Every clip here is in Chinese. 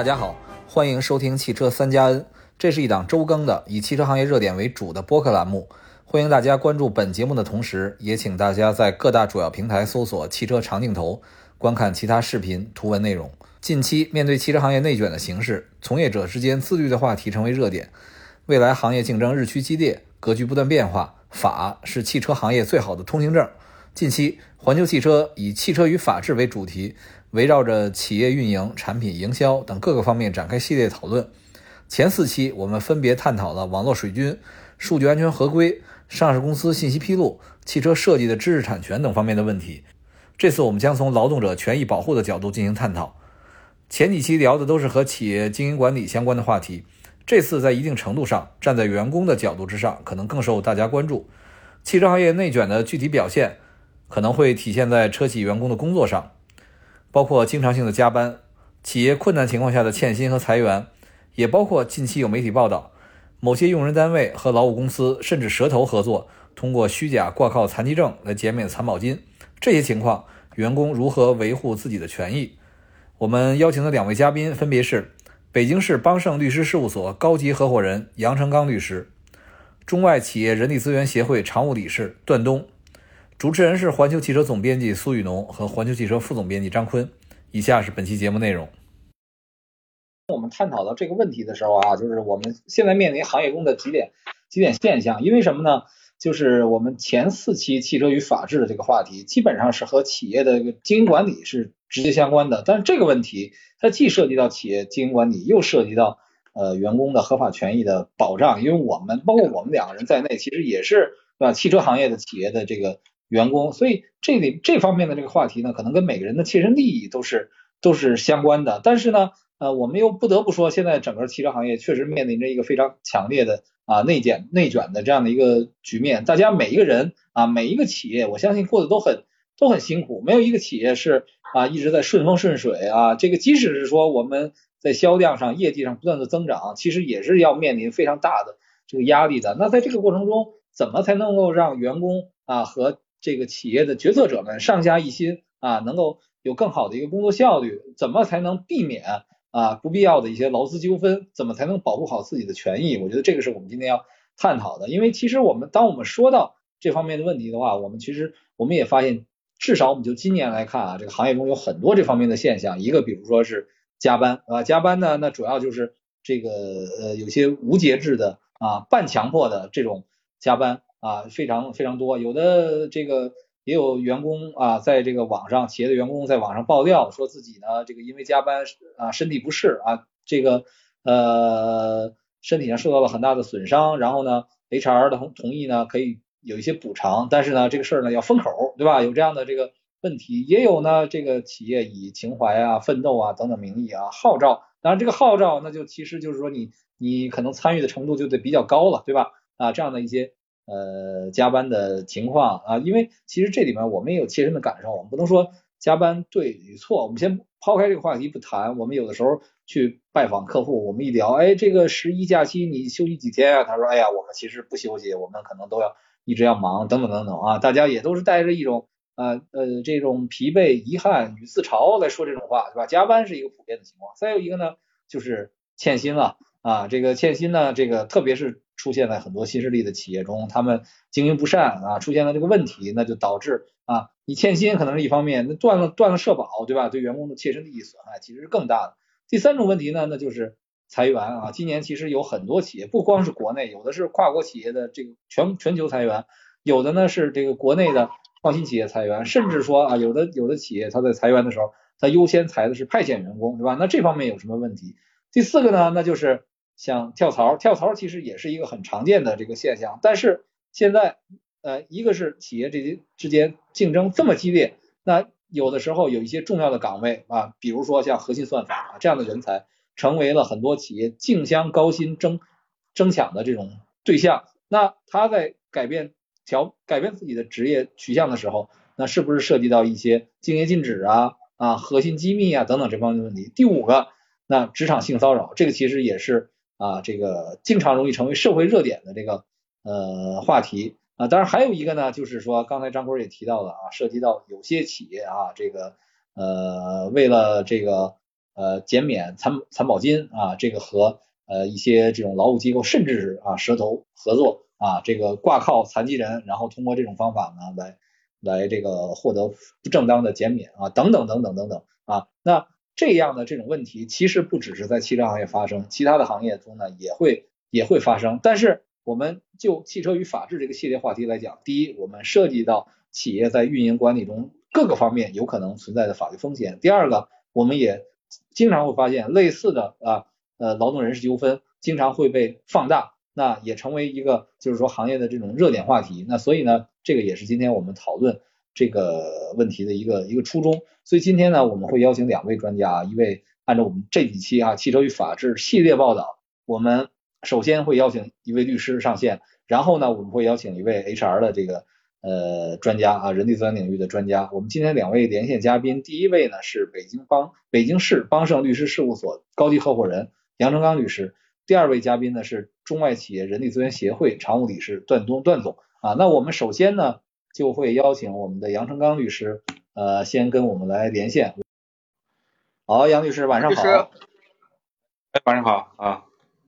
大家好，欢迎收听汽车三加 N，这是一档周更的以汽车行业热点为主的播客栏目。欢迎大家关注本节目的同时，也请大家在各大主要平台搜索“汽车长镜头”，观看其他视频、图文内容。近期面对汽车行业内卷的形势，从业者之间自律的话题成为热点。未来行业竞争日趋激烈，格局不断变化，法是汽车行业最好的通行证。近期，环球汽车以“汽车与法治”为主题。围绕着企业运营、产品营销等各个方面展开系列讨论。前四期我们分别探讨了网络水军、数据安全合规、上市公司信息披露、汽车设计的知识产权等方面的问题。这次我们将从劳动者权益保护的角度进行探讨。前几期聊的都是和企业经营管理相关的话题，这次在一定程度上站在员工的角度之上，可能更受大家关注。汽车行业内卷的具体表现可能会体现在车企员工的工作上。包括经常性的加班，企业困难情况下的欠薪和裁员，也包括近期有媒体报道，某些用人单位和劳务公司甚至蛇头合作，通过虚假挂靠残疾证来减免残保金。这些情况，员工如何维护自己的权益？我们邀请的两位嘉宾分别是北京市邦盛律师事务所高级合伙人杨成刚律师，中外企业人力资源协会常务理事段东。主持人是环球汽车总编辑苏雨农和环球汽车副总编辑张坤。以下是本期节目内容。我们探讨到这个问题的时候啊，就是我们现在面临行业中的几点几点现象。因为什么呢？就是我们前四期汽车与法治的这个话题，基本上是和企业的经营管理是直接相关的。但是这个问题，它既涉及到企业经营管理，又涉及到呃员工的合法权益的保障。因为我们包括我们两个人在内，其实也是对吧？汽车行业的企业的这个。员工，所以这里这方面的这个话题呢，可能跟每个人的切身利益都是都是相关的。但是呢，呃，我们又不得不说，现在整个汽车行业确实面临着一个非常强烈的啊内卷内卷的这样的一个局面。大家每一个人啊，每一个企业，我相信过得都很都很辛苦，没有一个企业是啊一直在顺风顺水啊。这个即使是说我们在销量上、业绩上不断的增长，其实也是要面临非常大的这个压力的。那在这个过程中，怎么才能够让员工啊和这个企业的决策者们上下一心啊，能够有更好的一个工作效率，怎么才能避免啊不必要的一些劳资纠纷？怎么才能保护好自己的权益？我觉得这个是我们今天要探讨的。因为其实我们当我们说到这方面的问题的话，我们其实我们也发现，至少我们就今年来看啊，这个行业中有很多这方面的现象。一个比如说是加班啊，加班呢，那主要就是这个呃有些无节制的啊半强迫的这种加班。啊，非常非常多，有的这个也有员工啊，在这个网上，企业的员工在网上爆料，说自己呢，这个因为加班啊，身体不适啊，这个呃身体上受到了很大的损伤，然后呢，HR 的同同意呢，可以有一些补偿，但是呢，这个事儿呢要封口，对吧？有这样的这个问题，也有呢，这个企业以情怀啊、奋斗啊等等名义啊号召，当然这个号召那就其实就是说你你可能参与的程度就得比较高了，对吧？啊，这样的一些。呃，加班的情况啊，因为其实这里面我们也有切身的感受，我们不能说加班对与错，我们先抛开这个话题不谈。我们有的时候去拜访客户，我们一聊，哎，这个十一假期你休息几天啊？他说，哎呀，我们其实不休息，我们可能都要一直要忙，等等等等啊。大家也都是带着一种呃呃这种疲惫、遗憾与自嘲来说这种话，对吧？加班是一个普遍的情况。再有一个呢，就是欠薪了啊，这个欠薪呢，这个特别是。出现在很多新势力的企业中，他们经营不善啊，出现了这个问题，那就导致啊，你欠薪可能是一方面，那断了断了社保，对吧？对员工的切身利益损害其实是更大的。第三种问题呢，那就是裁员啊。今年其实有很多企业，不光是国内，有的是跨国企业的这个全全球裁员，有的呢是这个国内的创新企业裁员，甚至说啊，有的有的企业他在裁员的时候，他优先裁的是派遣员工，对吧？那这方面有什么问题？第四个呢，那就是。像跳槽，跳槽其实也是一个很常见的这个现象，但是现在，呃，一个是企业这些之间竞争这么激烈，那有的时候有一些重要的岗位啊，比如说像核心算法啊这样的人才，成为了很多企业竞相高薪争争抢的这种对象。那他在改变调改变自己的职业取向的时候，那是不是涉及到一些竞业禁止啊啊核心机密啊等等这方面的问题？第五个，那职场性骚扰，这个其实也是。啊，这个经常容易成为社会热点的这个呃话题。啊，当然还有一个呢，就是说刚才张坤也提到了啊，涉及到有些企业啊，这个呃为了这个呃减免残残保金啊，这个和呃一些这种劳务机构甚至是啊蛇头合作啊，这个挂靠残疾人，然后通过这种方法呢来来这个获得不正当的减免啊，等等等等等等啊，那这样的这种问题其实不只是在汽车行业发生，其他的行业中呢也会也会发生，但是。我们就汽车与法治这个系列话题来讲，第一，我们涉及到企业在运营管理中各个方面有可能存在的法律风险；第二个，我们也经常会发现类似的啊呃劳动人事纠纷经常会被放大，那也成为一个就是说行业的这种热点话题。那所以呢，这个也是今天我们讨论这个问题的一个一个初衷。所以今天呢，我们会邀请两位专家，一位按照我们这几期啊汽车与法治系列报道，我们。首先会邀请一位律师上线，然后呢，我们会邀请一位 HR 的这个呃专家啊，人力资源领域的专家。我们今天两位连线嘉宾，第一位呢是北京邦北京市邦盛律师事务所高级合伙人杨成刚律师，第二位嘉宾呢是中外企业人力资源协会常务理事段东段总啊。那我们首先呢就会邀请我们的杨成刚律师呃先跟我们来连线。好，杨律师晚上好。哎，晚上好啊。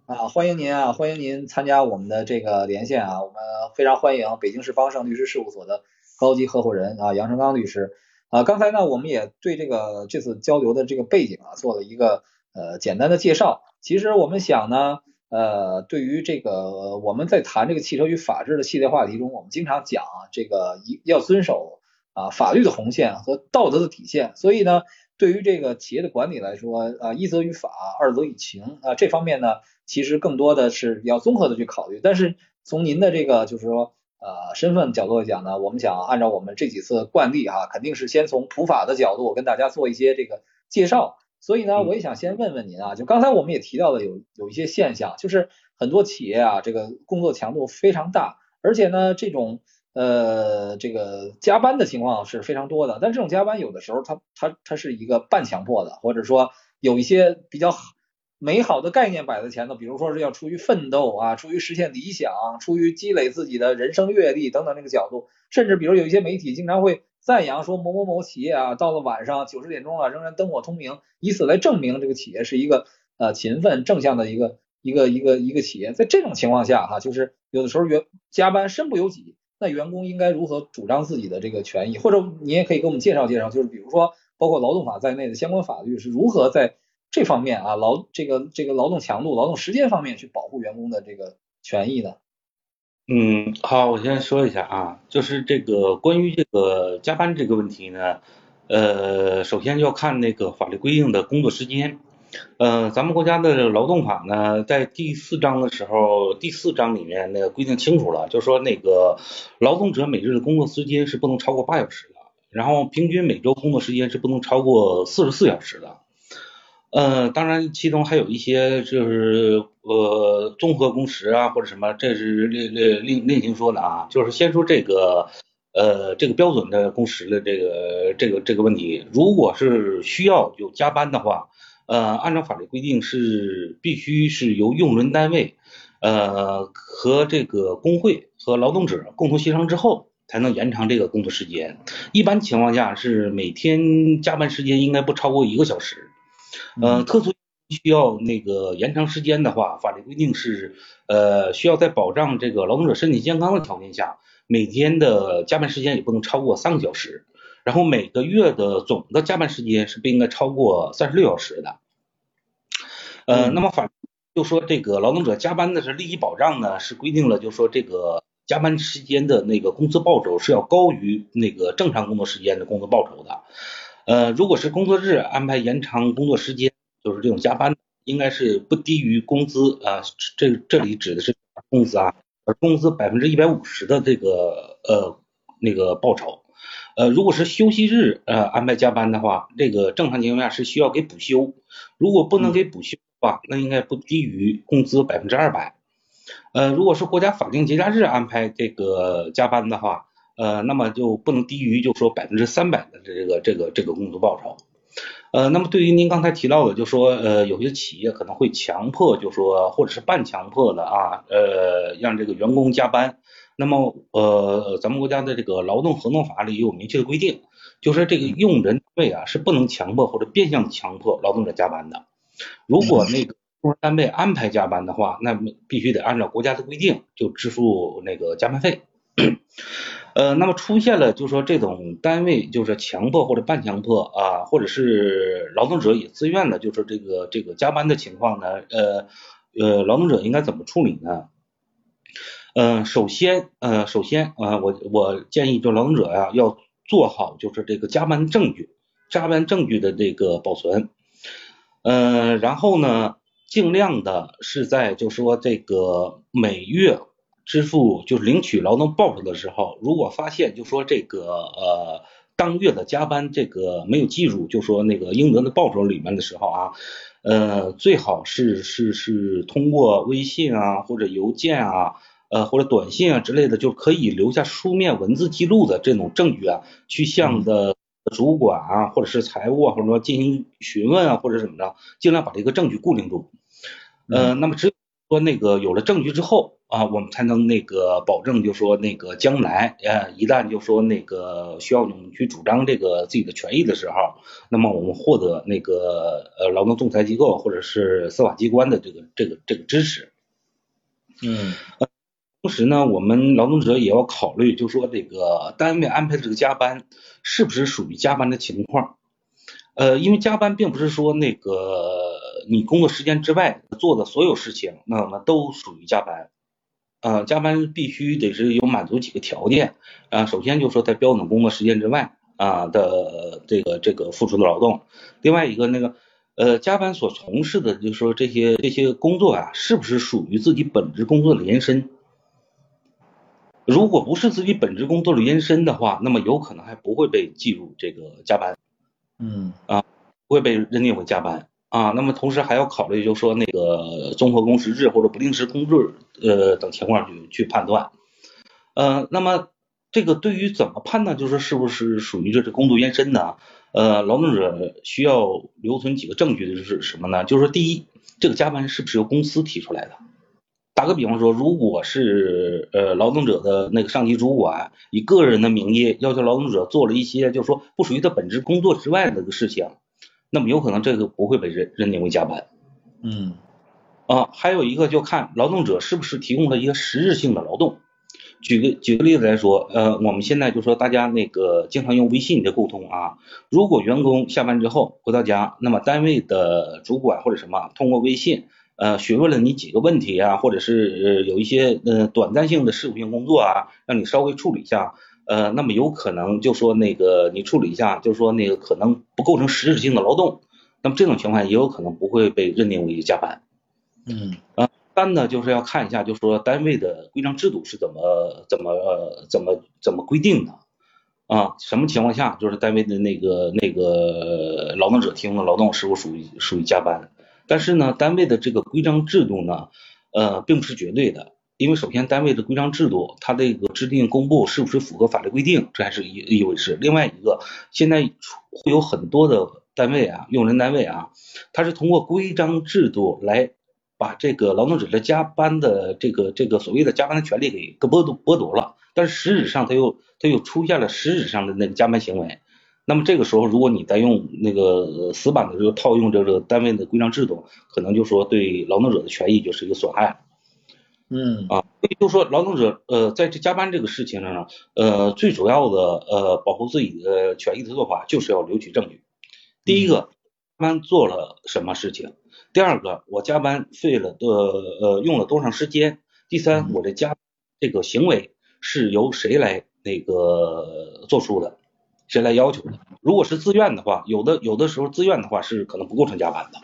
啊，欢迎您啊，欢迎您参加我们的这个连线啊，我们非常欢迎北京市方盛律师事务所的高级合伙人啊杨成刚律师啊。刚才呢，我们也对这个这次交流的这个背景啊做了一个呃简单的介绍。其实我们想呢，呃，对于这个我们在谈这个汽车与法治的系列话题中，我们经常讲，这个一要遵守啊法律的红线和道德的底线。所以呢，对于这个企业的管理来说啊，一则以法，二则以情啊，这方面呢。其实更多的是要综合的去考虑，但是从您的这个就是说呃身份角度来讲呢，我们想按照我们这几次惯例啊，肯定是先从普法的角度跟大家做一些这个介绍。所以呢，我也想先问问您啊，就刚才我们也提到的有有一些现象，就是很多企业啊，这个工作强度非常大，而且呢，这种呃这个加班的情况是非常多的。但这种加班有的时候它它它是一个半强迫的，或者说有一些比较。美好的概念摆在前头，比如说是要出于奋斗啊，出于实现理想，出于积累自己的人生阅历等等这个角度，甚至比如有一些媒体经常会赞扬说某某某企业啊，到了晚上九十点钟了仍然灯火通明，以此来证明这个企业是一个呃勤奋正向的一个一个一个一个企业。在这种情况下哈，就是有的时候员加班身不由己，那员工应该如何主张自己的这个权益？或者你也可以给我们介绍介绍，就是比如说包括劳动法在内的相关法律是如何在。这方面啊，劳这个这个劳动强度、劳动时间方面去保护员工的这个权益的？嗯，好，我先说一下啊，就是这个关于这个加班这个问题呢，呃，首先要看那个法律规定的工作时间。呃，咱们国家的劳动法呢，在第四章的时候，第四章里面那个规定清楚了，就说那个劳动者每日的工作时间是不能超过八小时的，然后平均每周工作时间是不能超过四十四小时的。呃，当然，其中还有一些就是呃综合工时啊，或者什么，这是另另另另行说的啊。就是先说这个呃这个标准的工时的这个这个这个问题，如果是需要有加班的话，呃，按照法律规定是必须是由用人单位呃和这个工会和劳动者共同协商之后，才能延长这个工作时间。一般情况下是每天加班时间应该不超过一个小时。呃，特殊需要那个延长时间的话，法律规定是呃需要在保障这个劳动者身体健康的条件下，每天的加班时间也不能超过三个小时，然后每个月的总的加班时间是不应该超过三十六小时的。呃，那么法就说这个劳动者加班的是利益保障呢，是规定了，就说这个加班时间的那个工资报酬是要高于那个正常工作时间的工资报酬的。呃，如果是工作日安排延长工作时间，就是这种加班，应该是不低于工资啊，这这里指的是工资啊，而工资百分之一百五十的这个呃那个报酬。呃，如果是休息日呃安排加班的话，这个正常情况下是需要给补休，如果不能给补休的话，那应该不低于工资百分之二百。呃，如果是国家法定节假日安排这个加班的话。呃，那么就不能低于，就说百分之三百的这个这个这个工资报酬。呃，那么对于您刚才提到的，就说呃有些企业可能会强迫，就说或者是半强迫的啊，呃让这个员工加班。那么呃咱们国家的这个劳动合同法里有明确的规定，就是这个用人单位啊是不能强迫或者变相强迫劳动者加班的。如果那个用人单位安排加班的话，那么必须得按照国家的规定就支付那个加班费。呃，那么出现了就是说这种单位就是强迫或者半强迫啊，或者是劳动者也自愿的，就是这个这个加班的情况呢，呃呃，劳动者应该怎么处理呢？呃，首先呃首先啊，我我建议就劳动者呀要做好就是这个加班证据，加班证据的这个保存。嗯，然后呢，尽量的是在就说这个每月。支付就是领取劳动报酬的时候，如果发现就说这个呃当月的加班这个没有计入，就说那个应得的报酬里面的时候啊，呃最好是是是通过微信啊或者邮件啊呃或者短信啊之类的，就可以留下书面文字记录的这种证据啊，去向的主管啊或者是财务啊或者说进行询问啊或者怎么着，尽量把这个证据固定住。呃，那么只有说那个有了证据之后。啊，我们才能那个保证，就说那个将来，呃，一旦就说那个需要我们去主张这个自己的权益的时候，那么我们获得那个呃劳动仲裁机构或者是司法机关的这个这个这个支持。嗯，同时呢，我们劳动者也要考虑，就说这个单位安排的这个加班是不是属于加班的情况。呃，因为加班并不是说那个你工作时间之外做的所有事情，那么都属于加班。呃，加班必须得是有满足几个条件啊。首先就说在标准工作时间之外啊的这个这个付出的劳动。另外一个那个呃，加班所从事的，就是说这些这些工作啊，是不是属于自己本职工作的延伸？如果不是自己本职工作的延伸的话，那么有可能还不会被计入这个加班。嗯啊，不会被认定为加班。啊，那么同时还要考虑，就是说那个综合工时制或者不定时工制呃等情况去去判断。呃，那么这个对于怎么判断，就是是不是属于这是工作延伸呢？呃，劳动者需要留存几个证据的就是什么呢？就是说第一，这个加班是不是由公司提出来的？打个比方说，如果是呃劳动者的那个上级主管以个人的名义要求劳动者做了一些，就是说不属于他本职工作之外的个事情。那么有可能这个不会被认认定为加班，嗯，啊，还有一个就看劳动者是不是提供了一个实质性的劳动。举个举个例子来说，呃，我们现在就说大家那个经常用微信的沟通啊，如果员工下班之后回到家，那么单位的主管或者什么通过微信呃询问了你几个问题啊，或者是有一些呃短暂性的事务性工作啊，让你稍微处理一下。呃，那么有可能就说那个你处理一下，就是说那个可能不构成实质性的劳动，那么这种情况也有可能不会被认定为加班。嗯，啊，三呢就是要看一下，就是说单位的规章制度是怎么怎么怎么怎么规定的啊？什么情况下就是单位的那个那个劳动者提供的劳动是否属于属于加班？但是呢，单位的这个规章制度呢，呃，并不是绝对的。因为首先单位的规章制度，它这个制定公布是不是符合法律规定，这还是一一回事。另外一个，现在会有很多的单位啊，用人单位啊，它是通过规章制度来把这个劳动者的加班的这个这个所谓的加班的权利给剥夺剥夺了，但是实质上他又他又出现了实质上的那个加班行为。那么这个时候，如果你再用那个死板的这个套用这个单位的规章制度，可能就说对劳动者的权益就是一个损害。嗯啊，所以就说劳动者呃在这加班这个事情上呢，呃最主要的呃保护自己的权益的做法就是要留取证据。第一个，加班做了什么事情？第二个，我加班费了的呃用了多长时间？第三，我的加这个行为是由谁来那个做出的？谁来要求的？如果是自愿的话，有的有的时候自愿的话是可能不构成加班的。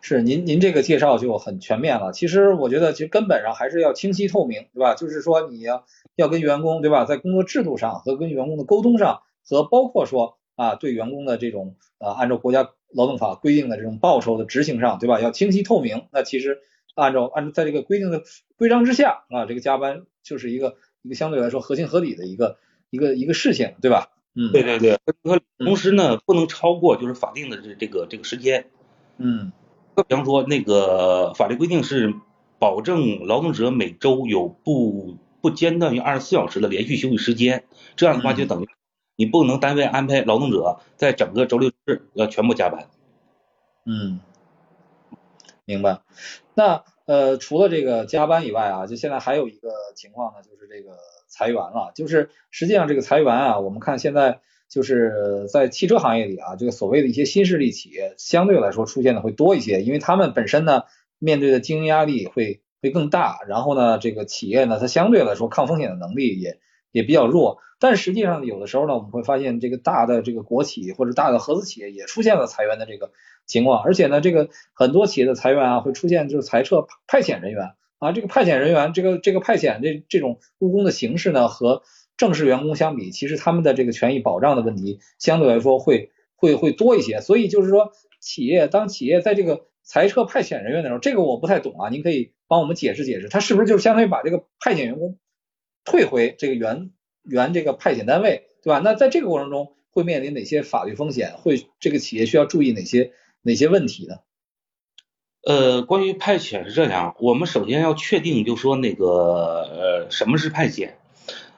是您您这个介绍就很全面了。其实我觉得，其实根本上还是要清晰透明，对吧？就是说你要要跟员工，对吧？在工作制度上和跟员工的沟通上，和包括说啊对员工的这种啊按照国家劳动法规定的这种报酬的执行上，对吧？要清晰透明。那其实按照按照在这个规定的规章之下啊，这个加班就是一个一个相对来说合情合理的一个一个一个事情，对吧？嗯，对对对。同时呢，不能超过就是法定的这这个这个时间。嗯。比方说，那个法律规定是保证劳动者每周有不不间断于二十四小时的连续休息时间，这样的话就等于你不能单位安排劳动者在整个周六日要全部加班。嗯，明白。那呃，除了这个加班以外啊，就现在还有一个情况呢，就是这个裁员了。就是实际上这个裁员啊，我们看现在就是在汽车行业里啊，这个所谓的一些新势力企业相对来说出现的会多一些，因为他们本身呢面对的经营压力会会更大，然后呢这个企业呢它相对来说抗风险的能力也也比较弱。但实际上有的时候呢，我们会发现这个大的这个国企或者大的合资企业也出现了裁员的这个。情况，而且呢，这个很多企业的裁员啊，会出现就是裁撤派遣人员啊，这个派遣人员，这个这个派遣这这种务工的形式呢，和正式员工相比，其实他们的这个权益保障的问题相对来说会会会多一些。所以就是说，企业当企业在这个裁撤派遣人员的时候，这个我不太懂啊，您可以帮我们解释解释，他是不是就相当于把这个派遣员工退回这个原原这个派遣单位，对吧？那在这个过程中会面临哪些法律风险？会这个企业需要注意哪些？哪些问题呢？呃，关于派遣是这样，我们首先要确定，就说那个呃，什么是派遣？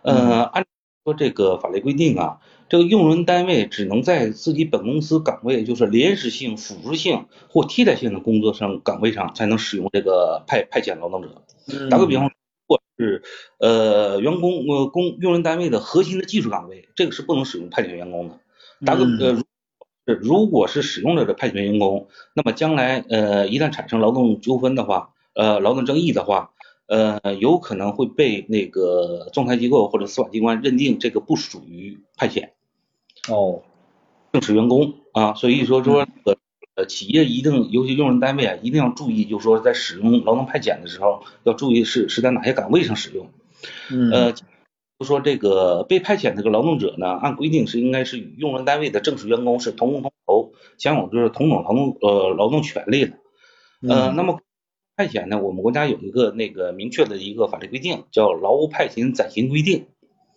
呃，按说这个法律规定啊，这个用人单位只能在自己本公司岗位，就是临时性、辅助性或替代性的工作上岗位上，才能使用这个派派遣劳动者。打个比方，如果是呃员工呃工用人单位的核心的技术岗位，这个是不能使用派遣员工的。打个呃。如果是使用者的派遣员工，那么将来呃一旦产生劳动纠纷的话，呃劳动争议的话，呃有可能会被那个仲裁机构或者司法机关认定这个不属于派遣。哦，正式员工啊，所以说说呃企业一定尤其用人单位啊一定要注意，就是说在使用劳动派遣的时候要注意是是在哪些岗位上使用。嗯。呃。就说这个被派遣这个劳动者呢，按规定是应该是与用人单位的正式员工是同工同酬，享有就是同等劳动呃劳动权利的。呃，那么派遣呢，我们国家有一个那个明确的一个法律规定，叫《劳务派遣暂行规定》。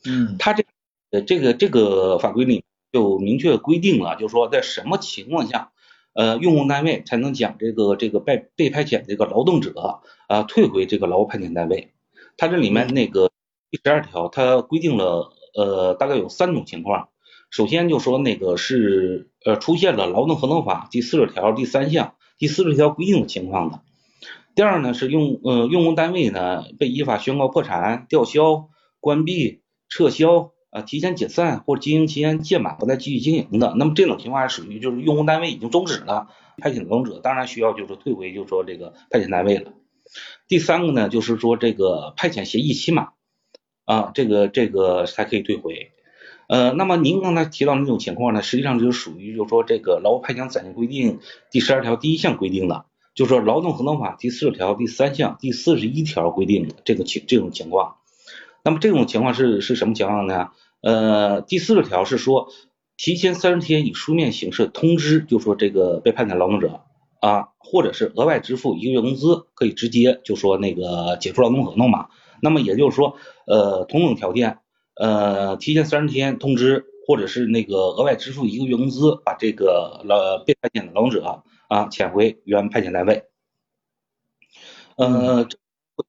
嗯。它这呃这个这个法规里就明确规定了，就是说在什么情况下，呃用工单位才能将这个这个被被派遣这个劳动者啊退回这个劳务派遣单位。它这里面那个。第十二条，它规定了呃大概有三种情况。首先就说那个是呃出现了劳动合同法第四十条第三项第四十条规定的情况的。第二呢是用呃用工单位呢被依法宣告破产、吊销、关闭、撤销啊提前解散或者经营期间届满不再继续经营的，那么这种情况属于就是用工单位已经终止了，派遣劳动者当然需要就是退回就是说这个派遣单位了。第三个呢就是说这个派遣协议期满。啊，这个这个才可以退回。呃，那么您刚才提到那种情况呢，实际上就是属于就是说这个劳务派遣暂行规定第十二条第一项规定的，就说劳动合同法第四十条第三项第四十一条规定的这个情这种情况。那么这种情况是是什么情况呢？呃，第四十条是说提前三十天以书面形式通知，就说这个被派遣劳动者啊，或者是额外支付一个月工资，可以直接就说那个解除劳动合同嘛。那么也就是说，呃，同等条件，呃，提前三十天通知，或者是那个额外支付一个月工资，把这个劳被派遣的劳动者啊遣回原派遣单位。呃，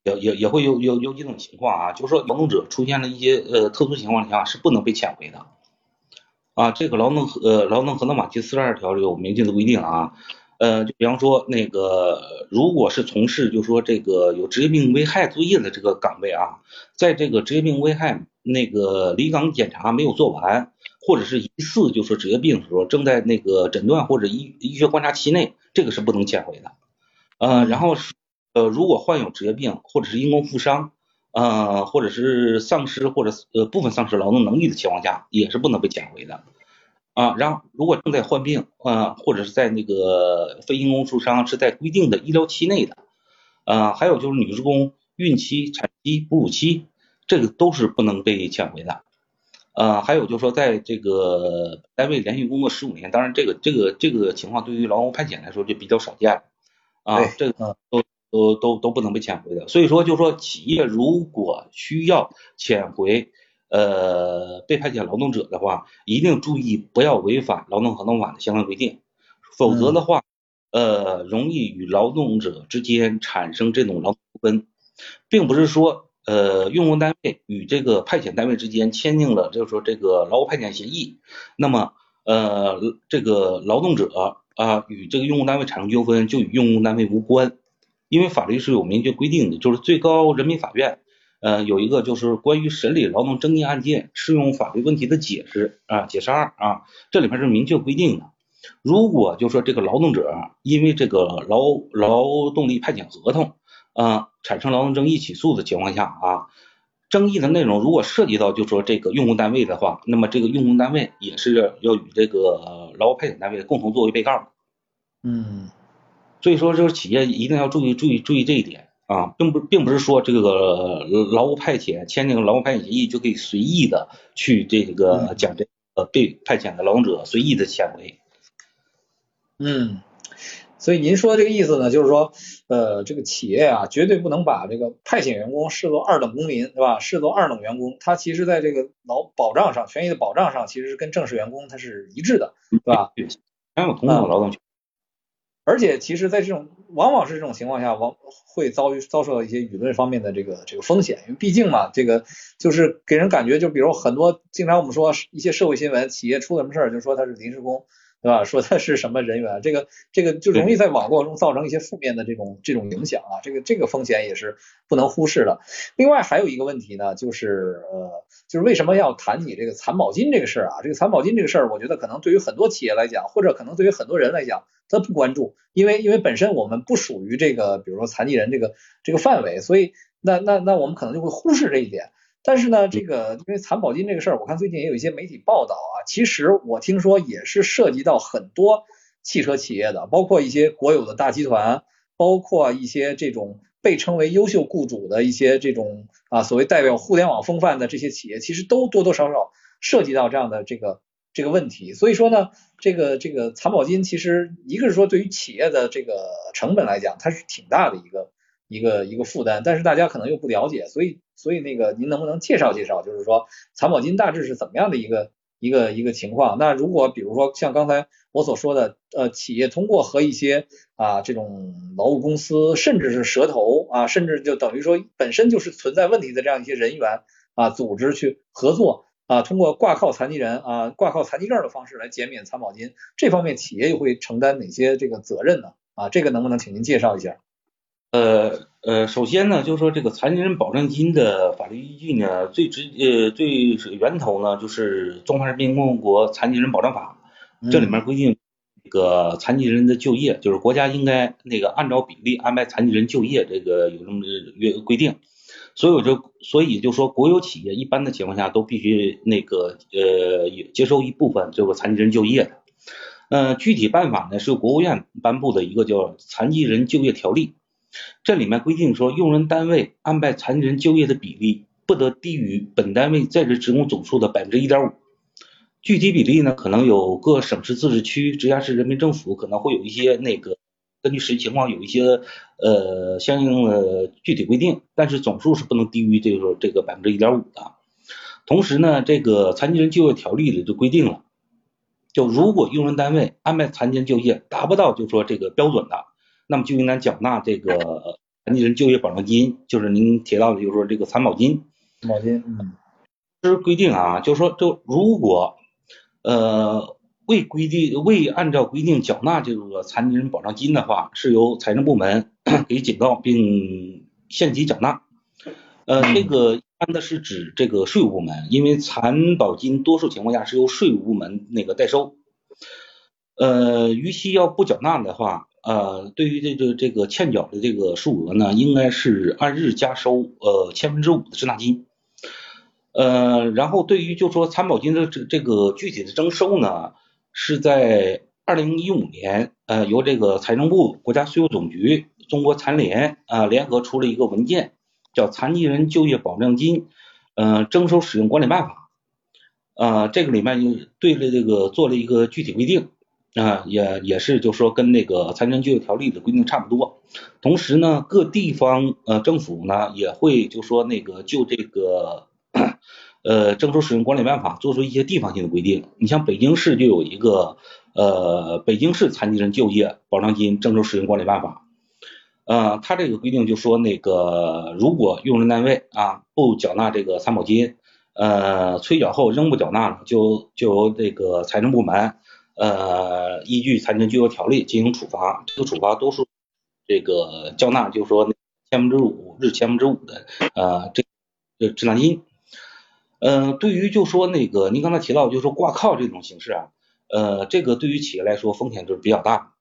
也也也会有有有几种情况啊，就是说劳动者出现了一些呃特殊情况下是不能被遣回的。啊，这个劳动呃劳动合同法第四十二条有明确的规定啊。呃，就比方说那个，如果是从事就说这个有职业病危害作业的这个岗位啊，在这个职业病危害那个离岗检查没有做完，或者是疑似就说职业病的时候，正在那个诊断或者医医学观察期内，这个是不能遣回的。呃，然后是呃，如果患有职业病或者是因公负伤，呃，或者是丧失或者呃部分丧失劳动能力的情况下，也是不能被遣回的。啊，然后如果正在患病，啊，或者是在那个非因公受伤，是在规定的医疗期内的，啊，还有就是女职工孕期、产期、哺乳期，这个都是不能被遣回的，啊，还有就是说在这个单位连续工作十五年，当然这个这个这个情况对于劳务派遣来说就比较少见了，啊，这个都都都都不能被遣回的，所以说就说企业如果需要遣回。呃，被派遣劳动者的话，一定注意不要违反劳动合同法的相关规定，否则的话，呃，容易与劳动者之间产生这种劳动纠纷，并不是说呃用工单位与这个派遣单位之间签订了就是说这个劳务派遣协议，那么呃这个劳动者啊与这个用工单位产生纠纷就与用工单位无关，因为法律是有明确规定的，就是最高人民法院呃有一个就是关于审理劳动争议案件适用法律问题的解释啊解释二啊，这里面是明确规定的。如果就说这个劳动者因为这个劳劳动力派遣合同啊产生劳动争议起诉的情况下啊，争议的内容如果涉及到就说这个用工单位的话，那么这个用工单位也是要与这个劳务派遣单位共同作为被告。嗯，所以说就是企业一定要注意注意注意这一点啊，并不并不是说这个劳务派遣签订劳务派遣协议就可以随意的去这个将这个被派遣的劳动者随意的遣回。嗯，所以您说的这个意思呢，就是说，呃，这个企业啊，绝对不能把这个派遣员工视作二等公民，对吧？视作二等员工，他其实在这个劳保障上、权益的保障上，其实是跟正式员工他是一致的，对吧？享有同等劳动权。而且，其实，在这种往往是这种情况下，往会遭遇遭受到一些舆论方面的这个这个风险，因为毕竟嘛，这个就是给人感觉，就比如很多经常我们说一些社会新闻，企业出了什么事儿，就说他是临时工。对吧？说他是什么人员，这个这个就容易在网络中造成一些负面的这种这种影响啊，这个这个风险也是不能忽视的。另外还有一个问题呢，就是呃，就是为什么要谈起这个残保金这个事儿啊？这个残保金这个事儿，我觉得可能对于很多企业来讲，或者可能对于很多人来讲，他不关注，因为因为本身我们不属于这个，比如说残疾人这个这个范围，所以那那那我们可能就会忽视这一点。但是呢，这个因为残保金这个事儿，我看最近也有一些媒体报道啊，其实我听说也是涉及到很多汽车企业的，包括一些国有的大集团，包括一些这种被称为优秀雇主的一些这种啊所谓代表互联网风范的这些企业，其实都多多少少涉及到这样的这个这个问题。所以说呢，这个这个残保金其实一个是说对于企业的这个成本来讲，它是挺大的一个一个一个负担，但是大家可能又不了解，所以。所以那个您能不能介绍介绍，就是说残保金大致是怎么样的一个一个一个情况？那如果比如说像刚才我所说的，呃，企业通过和一些啊这种劳务公司，甚至是蛇头啊，甚至就等于说本身就是存在问题的这样一些人员啊组织去合作啊，通过挂靠残疾人啊挂靠残疾证的方式来减免残保金，这方面企业又会承担哪些这个责任呢？啊，这个能不能请您介绍一下？呃呃，首先呢，就是说这个残疾人保障金的法律依据呢，最直呃最源头呢，就是《中华人民共和国残疾人保障法》，这里面规定这个残疾人的就业，就是国家应该那个按照比例安排残疾人就业，这个有这么约规定。所以就所以就说国有企业一般的情况下都必须那个呃接收一部分这个残疾人就业的。呃，具体办法呢是由国务院颁布的一个叫《残疾人就业条例》。这里面规定说，用人单位安排残疾人就业的比例不得低于本单位在职职工总数的百分之一点五。具体比例呢，可能有各省市自治区、直辖市人民政府可能会有一些那个根据实际情况有一些呃相应的具体规定，但是总数是不能低于这个这个百分之一点五的。同时呢，这个残疾人就业条例里就规定了，就如果用人单位安排残疾人就业达不到就说这个标准的。那么就应该缴纳这个残疾人就业保障金，就是您提到的，就是说这个残保金。残保金，嗯，这是规定啊，就是说，就如果呃未规定、未按照规定缴纳这个残疾人保障金的话，是由财政部门 给警告并限期缴纳。呃，这个一般的是指这个税务部门，因为残保金多数情况下是由税务部门那个代收。呃，逾期要不缴纳的话。呃，对于这个这个欠缴的这个数额呢，应该是按日加收呃千分之五的滞纳金。呃，然后对于就说参保金的这这个具体的征收呢，是在二零一五年呃由这个财政部、国家税务总局、中国残联啊联合出了一个文件，叫《残疾人就业保障金呃征收使用管理办法》啊，这个里面就对了这个做了一个具体规定。啊，也也是，就说跟那个残疾人就业条例的规定差不多。同时呢，各地方呃政府呢也会就说那个就这个呃征收使用管理办法做出一些地方性的规定。你像北京市就有一个呃北京市残疾人就业保障金征收使用管理办法。呃，他这个规定就说那个如果用人单位啊不缴纳这个参保金，呃，催缴后仍不缴纳了，就就由这个财政部门呃依据残疾人就业条例进行处罚，这个处罚都是这个缴纳，就是说千分之五日千分之五的呃这这滞纳金。嗯，对于就说那个您刚才提到就是说挂靠这种形式啊，呃，这个对于企业来说风险就是比较大。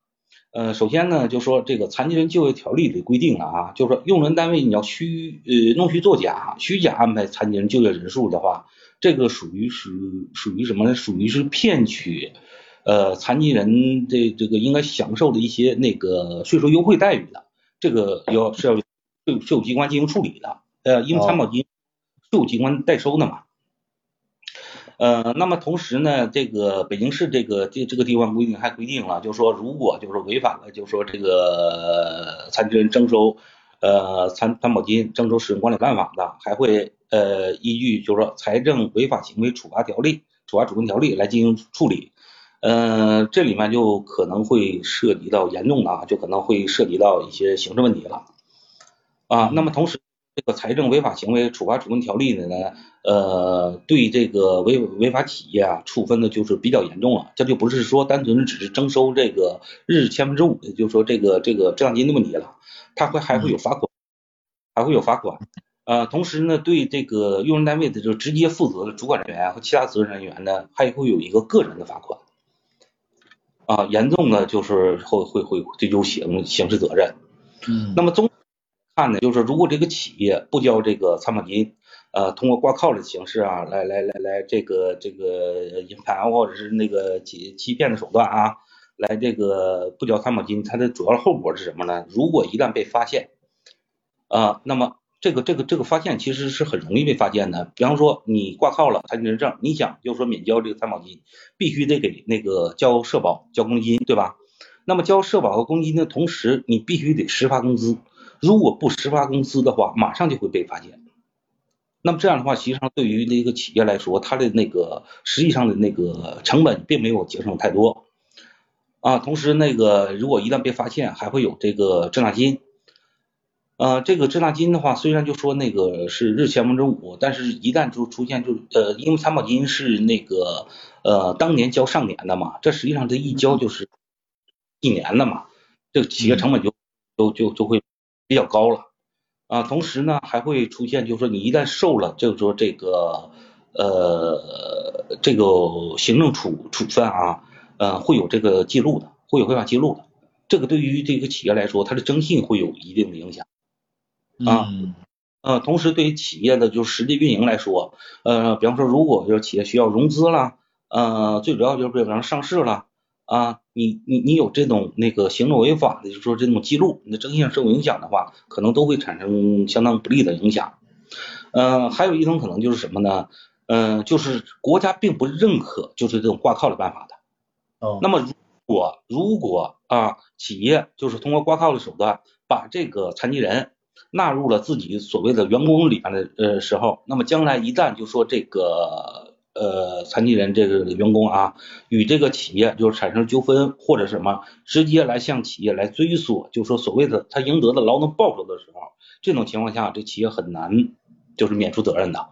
呃，首先呢，就说这个残疾人就业条例里规定了啊，就是说用人单位你要虚呃弄虚作假、虚假安排残疾人就业人数的话，这个属于属属于什么呢？属于是骗取呃残疾人这这个应该享受的一些那个税收优惠待遇的，这个要是要税税务机关进行处理的。呃，因为参保金税务机关代收的嘛。呃，那么同时呢，这个北京市这个这这个地方规定还规定了，就是说如果就是违反了，就是说这个残疾人征收呃残参保金征收使用管理办法的，还会呃依据就是说财政违法行为处罚条例、处罚处分条例来进行处理。呃，这里面就可能会涉及到严重的啊，就可能会涉及到一些刑事问题了啊。那么同时。这个财政违法行为处罚处分条例的呢，呃，对这个违违法企业啊，处分的就是比较严重了。这就不是说单纯的只是征收这个日千分之五的，就是说这个这个滞纳金的问题了，它会还会有罚款，还会有罚款。呃，同时呢，对这个用人单位的就直接负责的主管人员和其他责任人员呢，还会有一个个人的罚款。啊，严重的就是会会会追究刑刑事责任。嗯。那么综看呢，就是如果这个企业不交这个参保金，呃，通过挂靠的形式啊，来来来来这个这个隐瞒或者是那个欺欺骗的手段啊，来这个不交参保金，它的主要后果是什么呢？如果一旦被发现，啊，那么这个这个这个发现其实是很容易被发现的。比方说你挂靠了残疾人证，你想就说免交这个参保金，必须得给那个交社保、交公积金，对吧？那么交社保和公积金的同时，你必须得实发工资。如果不实发工资的话，马上就会被发现。那么这样的话，实际上对于那个企业来说，它的那个实际上的那个成本并没有节省太多啊。同时，那个如果一旦被发现，还会有这个滞纳金。呃，这个滞纳金的话，虽然就说那个是日千分之五，但是一旦就出现就呃，因为参保金是那个呃当年交上年的嘛，这实际上这一交就是一年的嘛，这个企业成本就就就就会。比较高了啊，同时呢还会出现，就是说你一旦受了，就是说这个呃这个行政处处分啊，呃会有这个记录的，会有违法记录的，这个对于这个企业来说，它的征信会有一定的影响啊，呃同时对于企业的就是实际运营来说，呃比方说如果就是企业需要融资了，呃最主要就是比方上市了。啊，你你你有这种那个行政违法的，就是说这种记录，你的征信上受影响的话，可能都会产生相当不利的影响。嗯，还有一种可能就是什么呢？嗯，就是国家并不认可就是这种挂靠的办法的。哦。那么如果如果啊，企业就是通过挂靠的手段把这个残疾人纳入了自己所谓的员工里面的呃时候，那么将来一旦就说这个。呃，残疾人这个员工啊，与这个企业就是产生纠纷或者什么，直接来向企业来追索，就说所谓的他赢得的劳动报酬的时候，这种情况下，这企业很难就是免除责任的。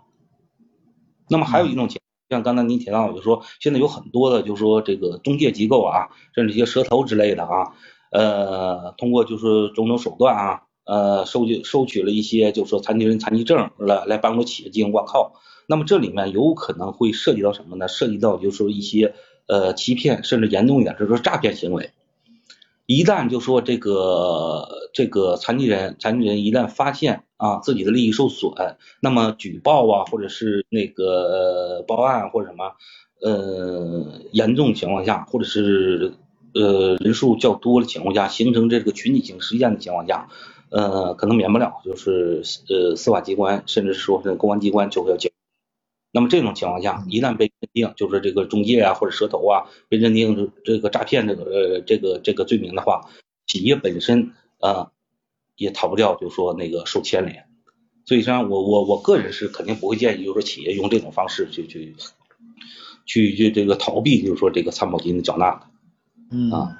那么还有一种情，像刚才您提到，就说现在有很多的，就说这个中介机构啊，甚至一些蛇头之类的啊，呃，通过就是种种手段啊，呃，收取收取了一些就是说残疾人残疾证来来帮助企业进行挂靠。那么这里面有可能会涉及到什么呢？涉及到就是说一些呃欺骗，甚至严重一点就是说诈骗行为。一旦就说这个这个残疾人残疾人一旦发现啊自己的利益受损，那么举报啊或者是那个报案或者什么呃严重情况下，或者是呃人数较多的情况下，形成这个群体性事件的情况下，呃可能免不了就是呃司法机关甚至说是公安机关就会要介。那么这种情况下，一旦被认定就是这个中介啊或者蛇头啊被认定这个诈骗这个呃这个这个罪名的话，企业本身啊也逃不掉，就是说那个受牵连。所以说，我我我个人是肯定不会建议，就是说企业用这种方式去去去去这个逃避，就是说这个参保金的缴纳的。嗯，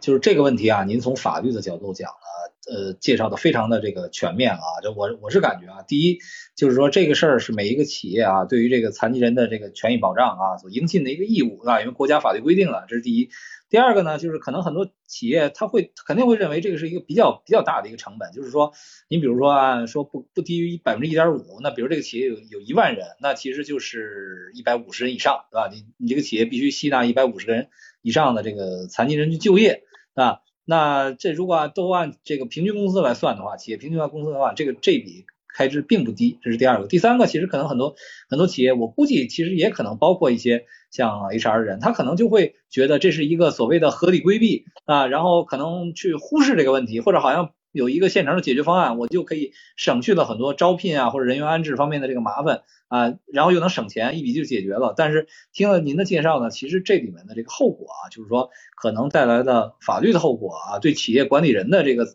就是这个问题啊，您从法律的角度讲呢，呃介绍的非常的这个全面啊，就我我是感觉啊，第一就是说这个事儿是每一个企业啊对于这个残疾人的这个权益保障啊所应尽的一个义务啊，因为国家法律规定了，这是第一。第二个呢，就是可能很多企业他会肯定会认为这个是一个比较比较大的一个成本，就是说，你比如说啊，说不不低于百分之一点五，那比如这个企业有有一万人，那其实就是一百五十人以上，对吧？你你这个企业必须吸纳一百五十个人以上的这个残疾人去就业，啊，那这如果都按这个平均工资来算的话，企业平均工资的话，这个这笔。开支并不低，这是第二个。第三个，其实可能很多很多企业，我估计其实也可能包括一些像 HR 人，他可能就会觉得这是一个所谓的合理规避啊，然后可能去忽视这个问题，或者好像有一个现成的解决方案，我就可以省去了很多招聘啊或者人员安置方面的这个麻烦啊，然后又能省钱，一笔就解决了。但是听了您的介绍呢，其实这里面的这个后果啊，就是说可能带来的法律的后果啊，对企业管理人的这个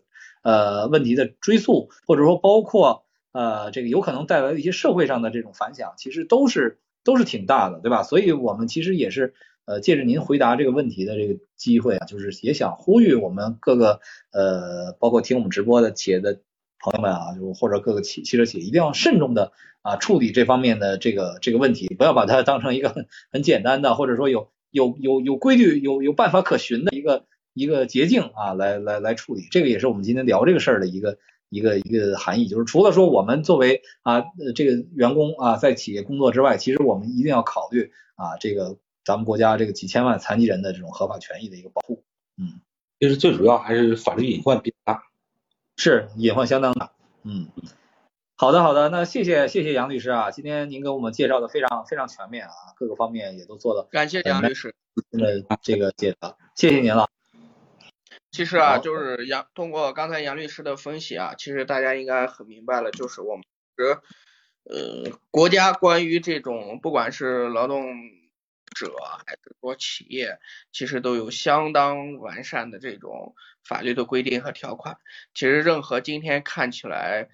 呃问题的追溯，或者说包括。呃，这个有可能带来的一些社会上的这种反响，其实都是都是挺大的，对吧？所以我们其实也是呃，借着您回答这个问题的这个机会啊，就是也想呼吁我们各个呃，包括听我们直播的企业的朋友们啊，就或者各个汽汽车企业，一定要慎重的啊处理这方面的这个这个问题，不要把它当成一个很很简单的，或者说有有有有规律、有有办法可循的一个一个捷径啊，来来来处理。这个也是我们今天聊这个事儿的一个。一个一个含义就是，除了说我们作为啊这个员工啊在企业工作之外，其实我们一定要考虑啊这个咱们国家这个几千万残疾人的这种合法权益的一个保护。嗯，其实最主要还是法律隐患比较大，是隐患相当大。嗯，好的好的，那谢谢谢谢杨律师啊，今天您给我们介绍的非常非常全面啊，各个方面也都做了。感谢杨律师的这个解答，谢谢您了。其实啊，就是杨通过刚才杨律师的分析啊，其实大家应该很明白了，就是我们呃国家关于这种不管是劳动者还是说企业，其实都有相当完善的这种法律的规定和条款。其实任何今天看起来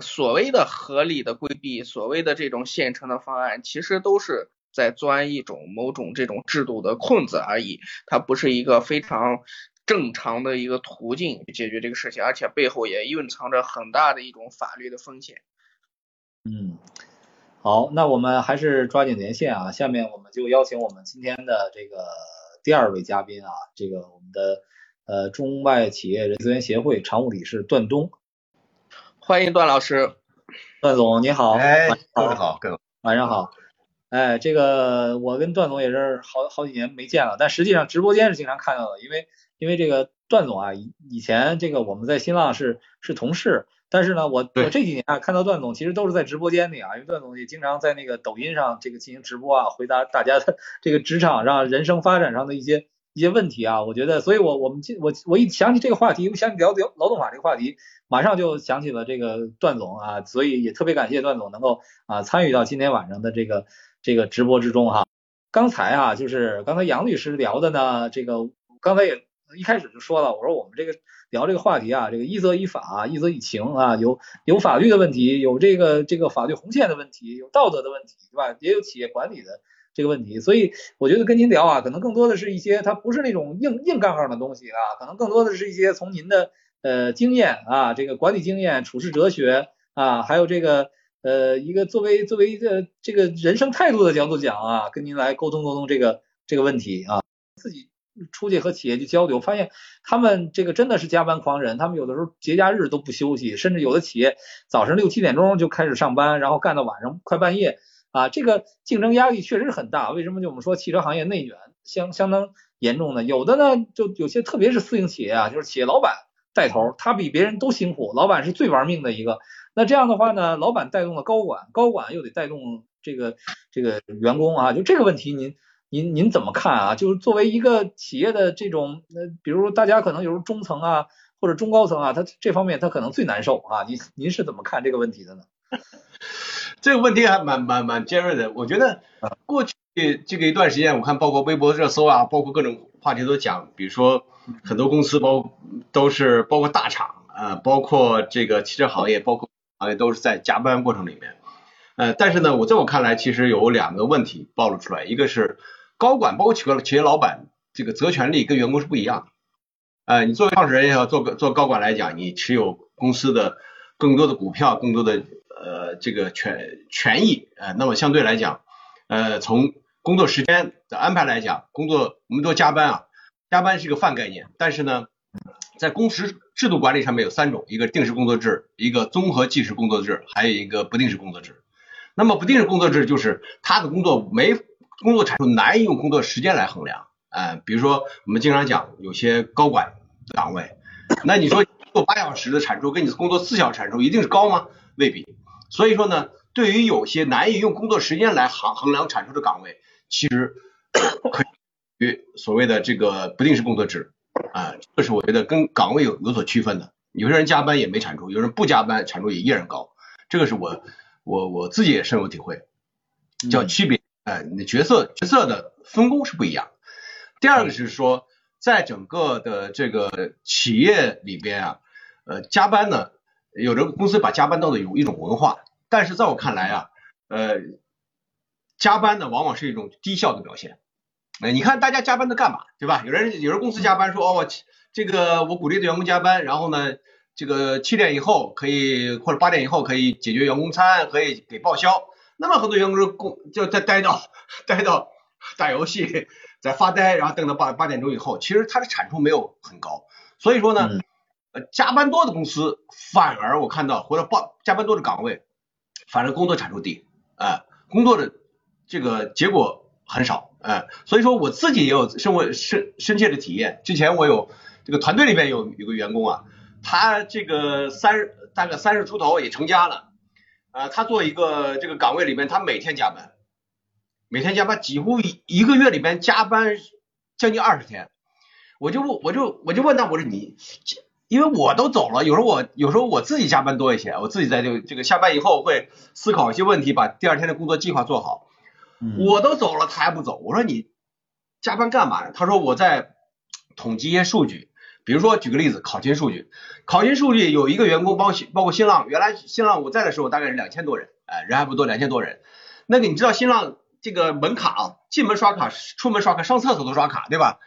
所谓的合理的规避，所谓的这种现成的方案，其实都是在钻一种某种这种制度的空子而已，它不是一个非常。正常的一个途径解决这个事情，而且背后也蕴藏着很大的一种法律的风险。嗯，好，那我们还是抓紧连线啊，下面我们就邀请我们今天的这个第二位嘉宾啊，这个我们的呃中外企业人资源协会常务理事段东，欢迎段老师，段总你好，哎，各位好，各位晚上好。哎，这个我跟段总也是好好几年没见了，但实际上直播间是经常看到的，因为因为这个段总啊，以以前这个我们在新浪是是同事，但是呢，我我这几年啊看到段总其实都是在直播间里啊，因为段总也经常在那个抖音上这个进行直播啊，回答大家的这个职场上人生发展上的一些一些问题啊，我觉得，所以我我们我我一想起这个话题，我想聊聊劳动法这个话题，马上就想起了这个段总啊，所以也特别感谢段总能够啊参与到今天晚上的这个。这个直播之中哈，刚才啊，就是刚才杨律师聊的呢，这个刚才也一开始就说了，我说我们这个聊这个话题啊，这个一则以法，一则以情啊，有有法律的问题，有这个这个法律红线的问题，有道德的问题，对吧？也有企业管理的这个问题，所以我觉得跟您聊啊，可能更多的是一些它不是那种硬硬杠杠的东西啊，可能更多的是一些从您的呃经验啊，这个管理经验、处事哲学啊，还有这个。呃，一个作为作为一个这个人生态度的角度讲啊，跟您来沟通沟通这个这个问题啊，自己出去和企业去交流，发现他们这个真的是加班狂人，他们有的时候节假日都不休息，甚至有的企业早上六七点钟就开始上班，然后干到晚上快半夜啊，这个竞争压力确实很大。为什么就我们说汽车行业内卷相相当严重呢？有的呢，就有些特别是私营企业啊，就是企业老板带头，他比别人都辛苦，老板是最玩命的一个。那这样的话呢，老板带动了高管，高管又得带动这个这个员工啊，就这个问题，您您您怎么看啊？就是作为一个企业的这种，呃，比如大家可能有时候中层啊或者中高层啊，他这方面他可能最难受啊。您您是怎么看这个问题的呢？这个问题还蛮蛮蛮尖锐的。我觉得过去这个一段时间，我看包括微博热搜啊，包括各种话题都讲，比如说很多公司包都是包括大厂啊，包括这个汽车行业，包括。行业都是在加班过程里面，呃，但是呢，我在我看来，其实有两个问题暴露出来，一个是高管包括企业企业老板这个责权利跟员工是不一样的，呃，你作为创始人也好，做个做高管来讲，你持有公司的更多的股票，更多的呃这个权权益，呃，那么相对来讲，呃，从工作时间的安排来讲，工作我们都加班啊，加班是个泛概念，但是呢，在工时制度管理上面有三种，一个定时工作制，一个综合计时工作制，还有一个不定时工作制。那么不定时工作制就是他的工作没工作产出难以用工作时间来衡量，呃，比如说我们经常讲有些高管岗位，那你说做八小时的产出跟你工作四小时产出一定是高吗？未必。所以说呢，对于有些难以用工作时间来衡衡量产出的岗位。其实可以与所谓的这个不定时工作制啊，这是我觉得跟岗位有有所区分的。有些人加班也没产出，有人不加班产出也依然高，这个是我我我自己也深有体会，叫区别。哎，你的角色角色的分工是不一样。第二个是说，在整个的这个企业里边啊，呃，加班呢，有的公司把加班当做有一种文化，但是在我看来啊，呃。加班呢，往往是一种低效的表现。哎，你看大家加班都干嘛，对吧？有人有人公司加班说，哦，这个我鼓励的员工加班，然后呢，这个七点以后可以或者八点以后可以解决员工餐，可以给报销。那么很多员工就工就在待到 待到打游戏，在发呆，然后等到八八点钟以后，其实他的产出没有很高。所以说呢，呃，加班多的公司反而我看到或者报加班多的岗位，反而工作产出低，啊，工作的。这个结果很少，哎，所以说我自己也有生活深深切的体验。之前我有这个团队里边有有个员工啊，他这个三十大概三十出头也成家了，啊，他做一个这个岗位里边，他每天加班，每天加班，几乎一一个月里边加班将近二十天。我就问，我就我就问他，我说你，因为我都走了，有时候我有时候我自己加班多一些，我自己在这个这个下班以后会思考一些问题，把第二天的工作计划做好。我都走了，他还不走。我说你加班干嘛呢？他说我在统计一些数据，比如说举个例子，考勤数据。考勤数据有一个员工包包括新浪，原来新浪我在的时候大概是两千多人，哎，人还不多，两千多人。那个你知道新浪这个门卡啊，进门刷卡，出门刷卡，上厕所都刷卡，对吧？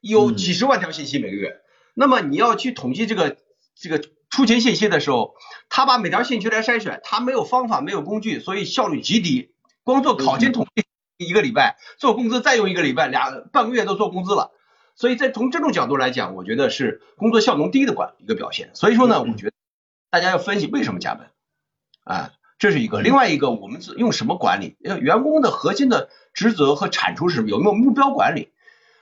有几十万条信息每个月。那么你要去统计这个这个出勤信息的时候，他把每条信息来筛选，他没有方法，没有工具，所以效率极低。光做考勤统计一个礼拜，做工资再用一个礼拜，俩半个月都做工资了。所以在从这种角度来讲，我觉得是工作效能低的管一个表现。所以说呢，我觉得大家要分析为什么加班啊，这是一个。另外一个，我们用什么管理？员工的核心的职责和产出是什么？有没有目标管理？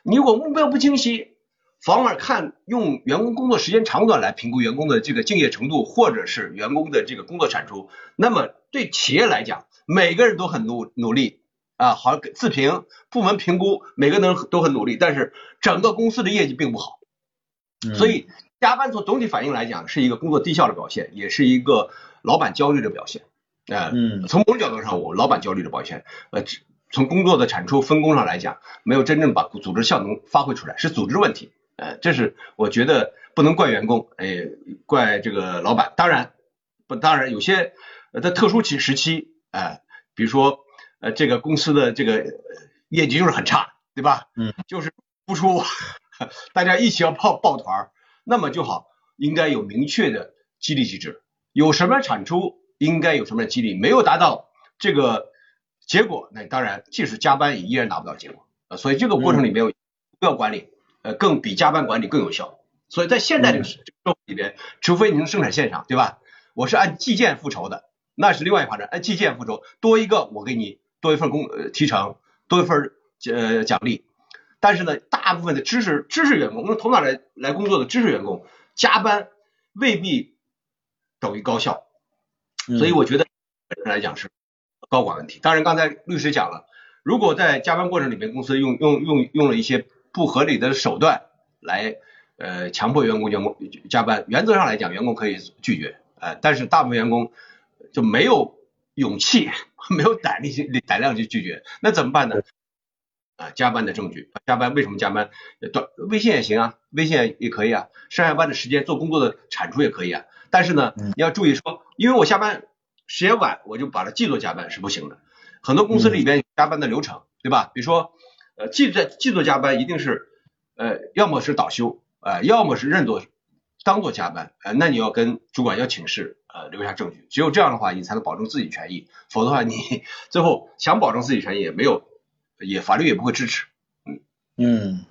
你如果目标不清晰，反而看用员工工作时间长短来评估员工的这个敬业程度，或者是员工的这个工作产出，那么对企业来讲，每个人都很努努力啊，好自评部门评估，每个人都很努力，但是整个公司的业绩并不好，所以加班从总体反应来讲是一个工作低效的表现，也是一个老板焦虑的表现。啊，嗯，从某种角度上，我老板焦虑的表现，呃，从工作的产出分工上来讲，没有真正把组织效能发挥出来，是组织问题。呃，这是我觉得不能怪员工，哎，怪这个老板。当然不，当然有些呃在特殊期时期。哎，比如说，呃，这个公司的这个业绩就是很差，对吧？嗯，就是不出，大家一起要抱抱团，那么就好，应该有明确的激励机制，有什么产出，应该有什么激励，没有达到这个结果，那当然即使加班也依然达不到结果。呃，所以这个过程里面有目标管理，呃，更比加班管理更有效。所以在现在这个社会里边，除非您生产线上，对吧？我是按计件复仇的。那是另外一发展，按，计件复仇，多一个我给你多一份工呃提成，多一份呃奖励。但是呢，大部分的知识知识员工，用头脑来来工作的知识员工，加班未必等于高效。所以我觉得本身来讲是高管问题。当然，刚才律师讲了，如果在加班过程里面，公司用用用用了一些不合理的手段来呃强迫员工员工加班，原则上来讲，员工可以拒绝，呃，但是大部分员工。就没有勇气，没有胆力去胆量去拒绝，那怎么办呢？啊，加班的证据，加班为什么加班？短微信也行啊，微信也可以啊，上下班的时间做工作的产出也可以啊。但是呢，你要注意说，因为我下班时间晚，我就把它记作加班是不行的。很多公司里边加班的流程，对吧？比如说，呃，记在记作加班一定是，呃，要么是倒休，呃，要么是认作当做加班，呃，那你要跟主管要请示，呃，留下证据，只有这样的话，你才能保证自己权益，否则的话，你 最后想保证自己权益也没有，也法律也不会支持。嗯嗯，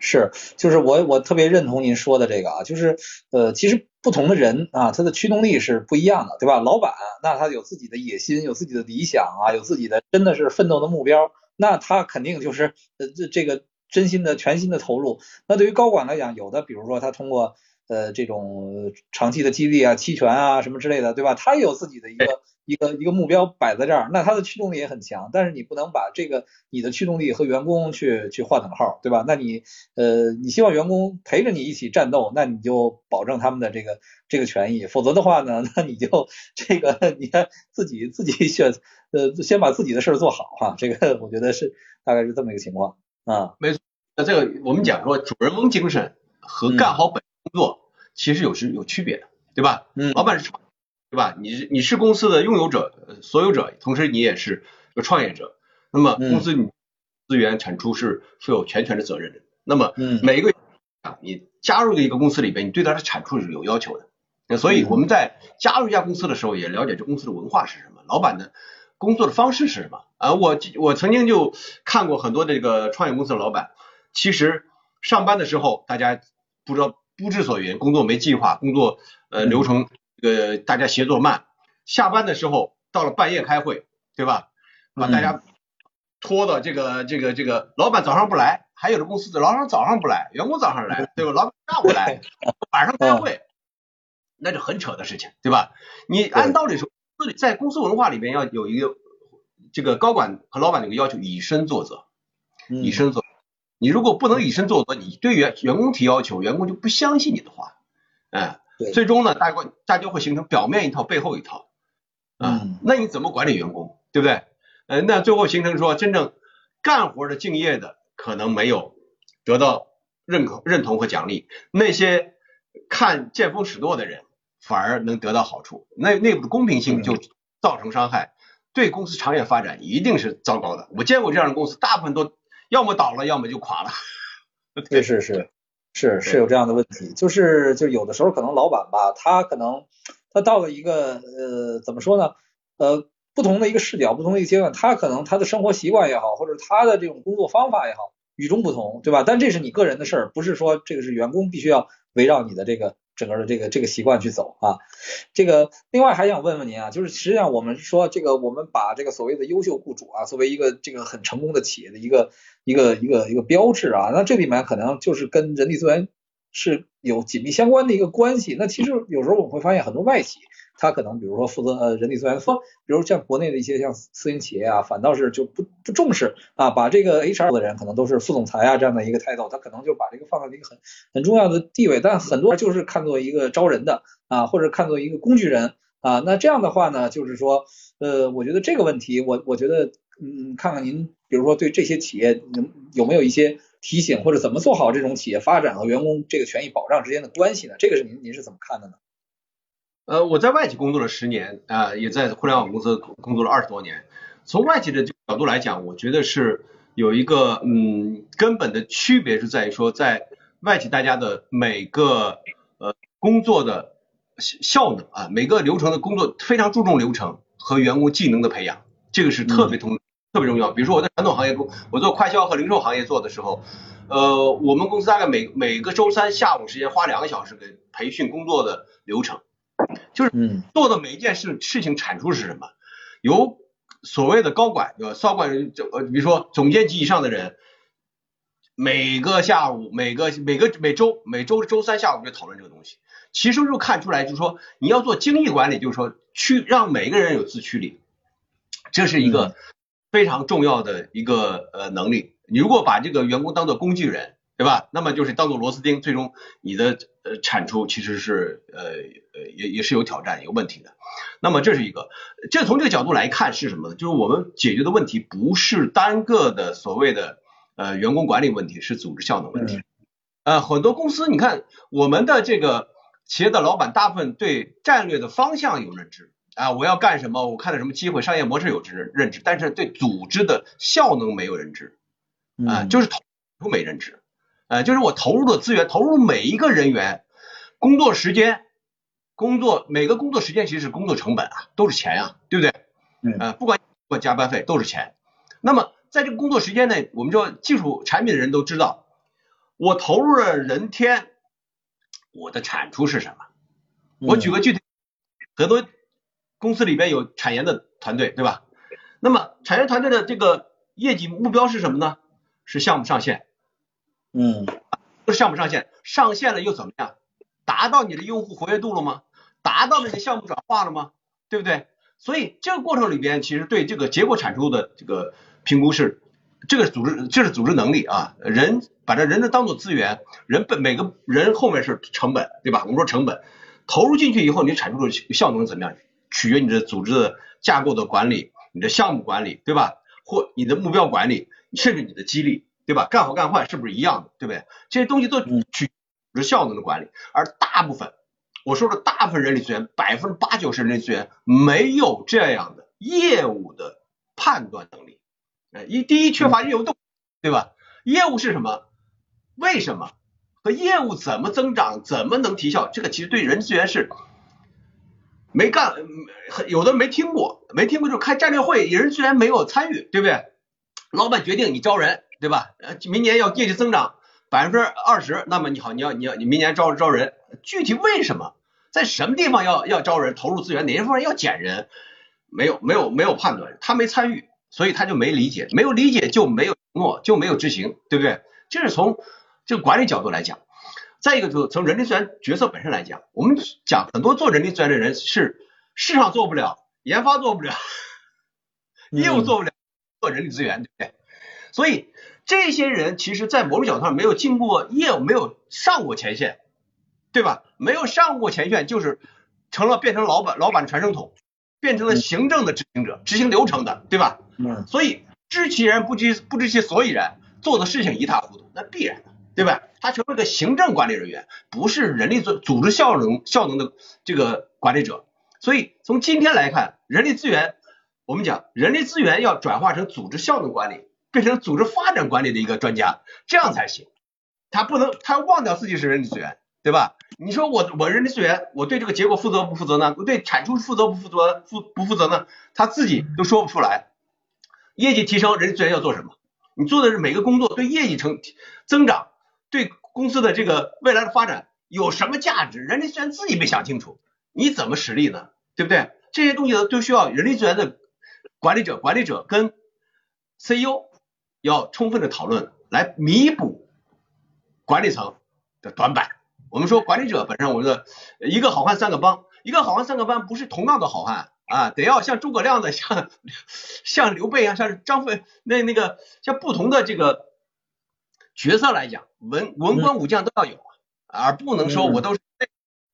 是，就是我我特别认同您说的这个啊，就是呃，其实不同的人啊，他的驱动力是不一样的，对吧？老板那他有自己的野心，有自己的理想啊，有自己的真的是奋斗的目标，那他肯定就是呃这这个真心的全心的投入。那对于高管来讲，有的比如说他通过呃，这种长期的激励啊、期权啊什么之类的，对吧？他有自己的一个一个一个目标摆在这儿，那他的驱动力也很强。但是你不能把这个你的驱动力和员工去去划等号，对吧？那你呃，你希望员工陪着你一起战斗，那你就保证他们的这个这个权益。否则的话呢，那你就这个你看自己自己选呃，先把自己的事儿做好哈。这个我觉得是大概是这么一个情况啊。没错，那这个我们讲说主人翁精神和干好本工作。其实有是有区别的，对吧？嗯，老板是创，对吧？你你是公司的拥有者、所有者，同时你也是个创业者。那么公司你资源产出是负有全权的责任的。那么每一个啊，你加入的一个公司里边，你对它的产出是有要求的。那所以我们在加入一家公司的时候，也了解这公司的文化是什么，老板的工作的方式是什么啊？我我曾经就看过很多这个创业公司的老板，其实上班的时候大家不知道。不知所云，工作没计划，工作呃流程这个大家协作慢，下班的时候到了半夜开会，对吧？把大家拖到这个这个这个，老板早上不来，还有的公司的老板早上不来，员工早上来，对吧？老板下午来，晚上开会，那就很扯的事情，对吧？你按道理说，在公司文化里面要有一个这个高管和老板的一个要求，以身作则，以身作。你如果不能以身作则，你对员员工提要求，员工就不相信你的话，哎，最终呢，大家大家会形成表面一套，背后一套，啊，那你怎么管理员工，对不对？呃，那最后形成说，真正干活的敬业的可能没有得到认可、认同和奖励，那些看见风使舵的人反而能得到好处，那内部的公平性就造成伤害，对公司长远发展一定是糟糕的。我见过这样的公司，大部分都。要么倒了，要么就垮了。对，是是是是有这样的问题，就是就有的时候可能老板吧，他可能他到了一个呃怎么说呢呃不同的一个视角，不同的一个阶段，他可能他的生活习惯也好，或者他的这种工作方法也好，与众不同，对吧？但这是你个人的事儿，不是说这个是员工必须要围绕你的这个。整个的这个这个习惯去走啊，这个另外还想问问您啊，就是实际上我们说这个我们把这个所谓的优秀雇主啊，作为一个这个很成功的企业的一个一个一个一个标志啊，那这里面可能就是跟人力资源是有紧密相关的一个关系。那其实有时候我们会发现很多外企。他可能比如说负责呃人力资源，说比如像国内的一些像私营企业啊，反倒是就不不重视啊，把这个 HR 的人可能都是副总裁啊这样的一个 title，他可能就把这个放在一个很很重要的地位，但很多就是看作一个招人的啊，或者看作一个工具人啊，那这样的话呢，就是说呃，我觉得这个问题，我我觉得嗯，看看您比如说对这些企业能有没有一些提醒，或者怎么做好这种企业发展和员工这个权益保障之间的关系呢？这个是您您是怎么看的呢？呃，我在外企工作了十年啊，也在互联网公司工作了二十多年。从外企的角度来讲，我觉得是有一个嗯根本的区别，是在于说，在外企大家的每个呃工作的效能啊，每个流程的工作非常注重流程和员工技能的培养，这个是特别同特别重要。比如说我在传统行业工，我做快销和零售行业做的时候，呃，我们公司大概每每个周三下午时间花两个小时给培训工作的流程。就是做的每一件事事情产出是什么？由所谓的高管，有高管就呃，比如说总监级以上的人，每个下午、每个每个每周、每周周三下午就讨论这个东西。其实就看出来，就是说你要做精益管理，就是说去让每个人有自驱力，这是一个非常重要的一个呃能力。你如果把这个员工当做工具人，对吧？那么就是当做螺丝钉，最终你的呃产出其实是呃呃也也是有挑战、有问题的。那么这是一个，这从这个角度来看是什么呢？就是我们解决的问题不是单个的所谓的呃员工管理问题，是组织效能问题。呃，很多公司你看，我们的这个企业的老板大部分对战略的方向有认知啊，我要干什么，我看到什么机会，商业模式有知认知，但是对组织的效能没有认知啊，就是头没认知。啊，就是我投入的资源，投入每一个人员工作时间，工作每个工作时间其实是工作成本啊，都是钱啊，对不对？嗯呃，不管不管加班费都是钱。那么在这个工作时间内，我们说技术产品的人都知道，我投入了人天，我的产出是什么？我举个具体，很多公司里边有产研的团队，对吧？那么产研团队的这个业绩目标是什么呢？是项目上线，嗯不是项目上线，上线了又怎么样？达到你的用户活跃度了吗？达到你的项目转化了吗？对不对？所以这个过程里边，其实对这个结果产出的这个评估是，这个组织这是组织能力啊，人把这人当做资源，人本每个人后面是成本，对吧？我们说成本投入进去以后，你产出的效能怎么样？取决你的组织的架构的管理，你的项目管理，对吧？或你的目标管理，甚至你的激励，对吧？干好干坏是不是一样的？对不对？这些东西都取组织效能的管理，而大部分我说的大部分人力资源，百分之八九十人力资源没有这样的业务的判断能力。呃，一第一缺乏业务动，对吧？业务是什么？为什么？和业务怎么增长，怎么能提效？这个其实对人力资源是没干，嗯有的没听过，没听过就开战略会，人居然没有参与，对不对？老板决定你招人，对吧？呃，明年要业绩增长百分之二十，那么你好，你要你要你明年招招人，具体为什么，在什么地方要要招人，投入资源，哪些方面要减人，没有没有没有判断，他没参与，所以他就没理解，没有理解就没有承诺，就没有执行，对不对？这是从这个管理角度来讲。再一个就是从人力资源角色本身来讲，我们讲很多做人力资源的人是市场做不了，研发做不了，业务做不了，做人力资源，对不对？所以这些人其实，在某种角度上没有进过业务，没有上过前线，对吧？没有上过前线，就是成了变成老板老板的传声筒，变成了行政的执行者，执行流程的，对吧？嗯所以知其然不知不知其所以然，做的事情一塌糊涂，那必然的，对吧？他成为个行政管理人员，不是人力组组织效能效能的这个管理者。所以从今天来看，人力资源，我们讲人力资源要转化成组织效能管理，变成组织发展管理的一个专家，这样才行。他不能他忘掉自己是人力资源，对吧？你说我我人力资源，我对这个结果负责不负责呢？我对产出负责不负责负不负责呢？他自己都说不出来。业绩提升，人力资源要做什么？你做的是每个工作对业绩成增长，对公司的这个未来的发展有什么价值？人力资源自己没想清楚，你怎么实力呢？对不对？这些东西呢都需要人力资源的管理者、管理者跟 CEO 要充分的讨论，来弥补管理层的短板。我们说管理者本身，我觉得一个好汉三个帮，一个好汉三个帮不是同样的好汉啊，得要像诸葛亮的，像像刘备啊，像张飞那那个像不同的这个角色来讲，文文官武将都要有，而不能说我都是。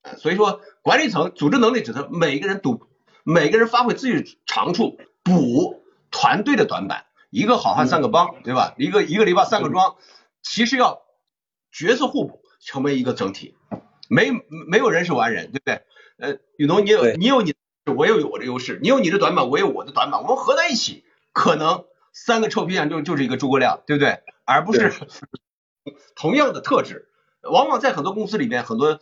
呃所以说，管理层组织能力指的每个人赌，每个人发挥自己的长处，补团队的短板。一个好汉三个帮，对吧？一个一个篱笆三个桩，其实要角色互补，成为一个整体。没没有人是完人，对不对？呃，雨农，你有你有你，我也有我的优势，你有你的短板，我有我的短板，我们合在一起，可能三个臭皮匠就就是一个诸葛亮，对不对？而不是 同样的特质。往往在很多公司里面，很多呃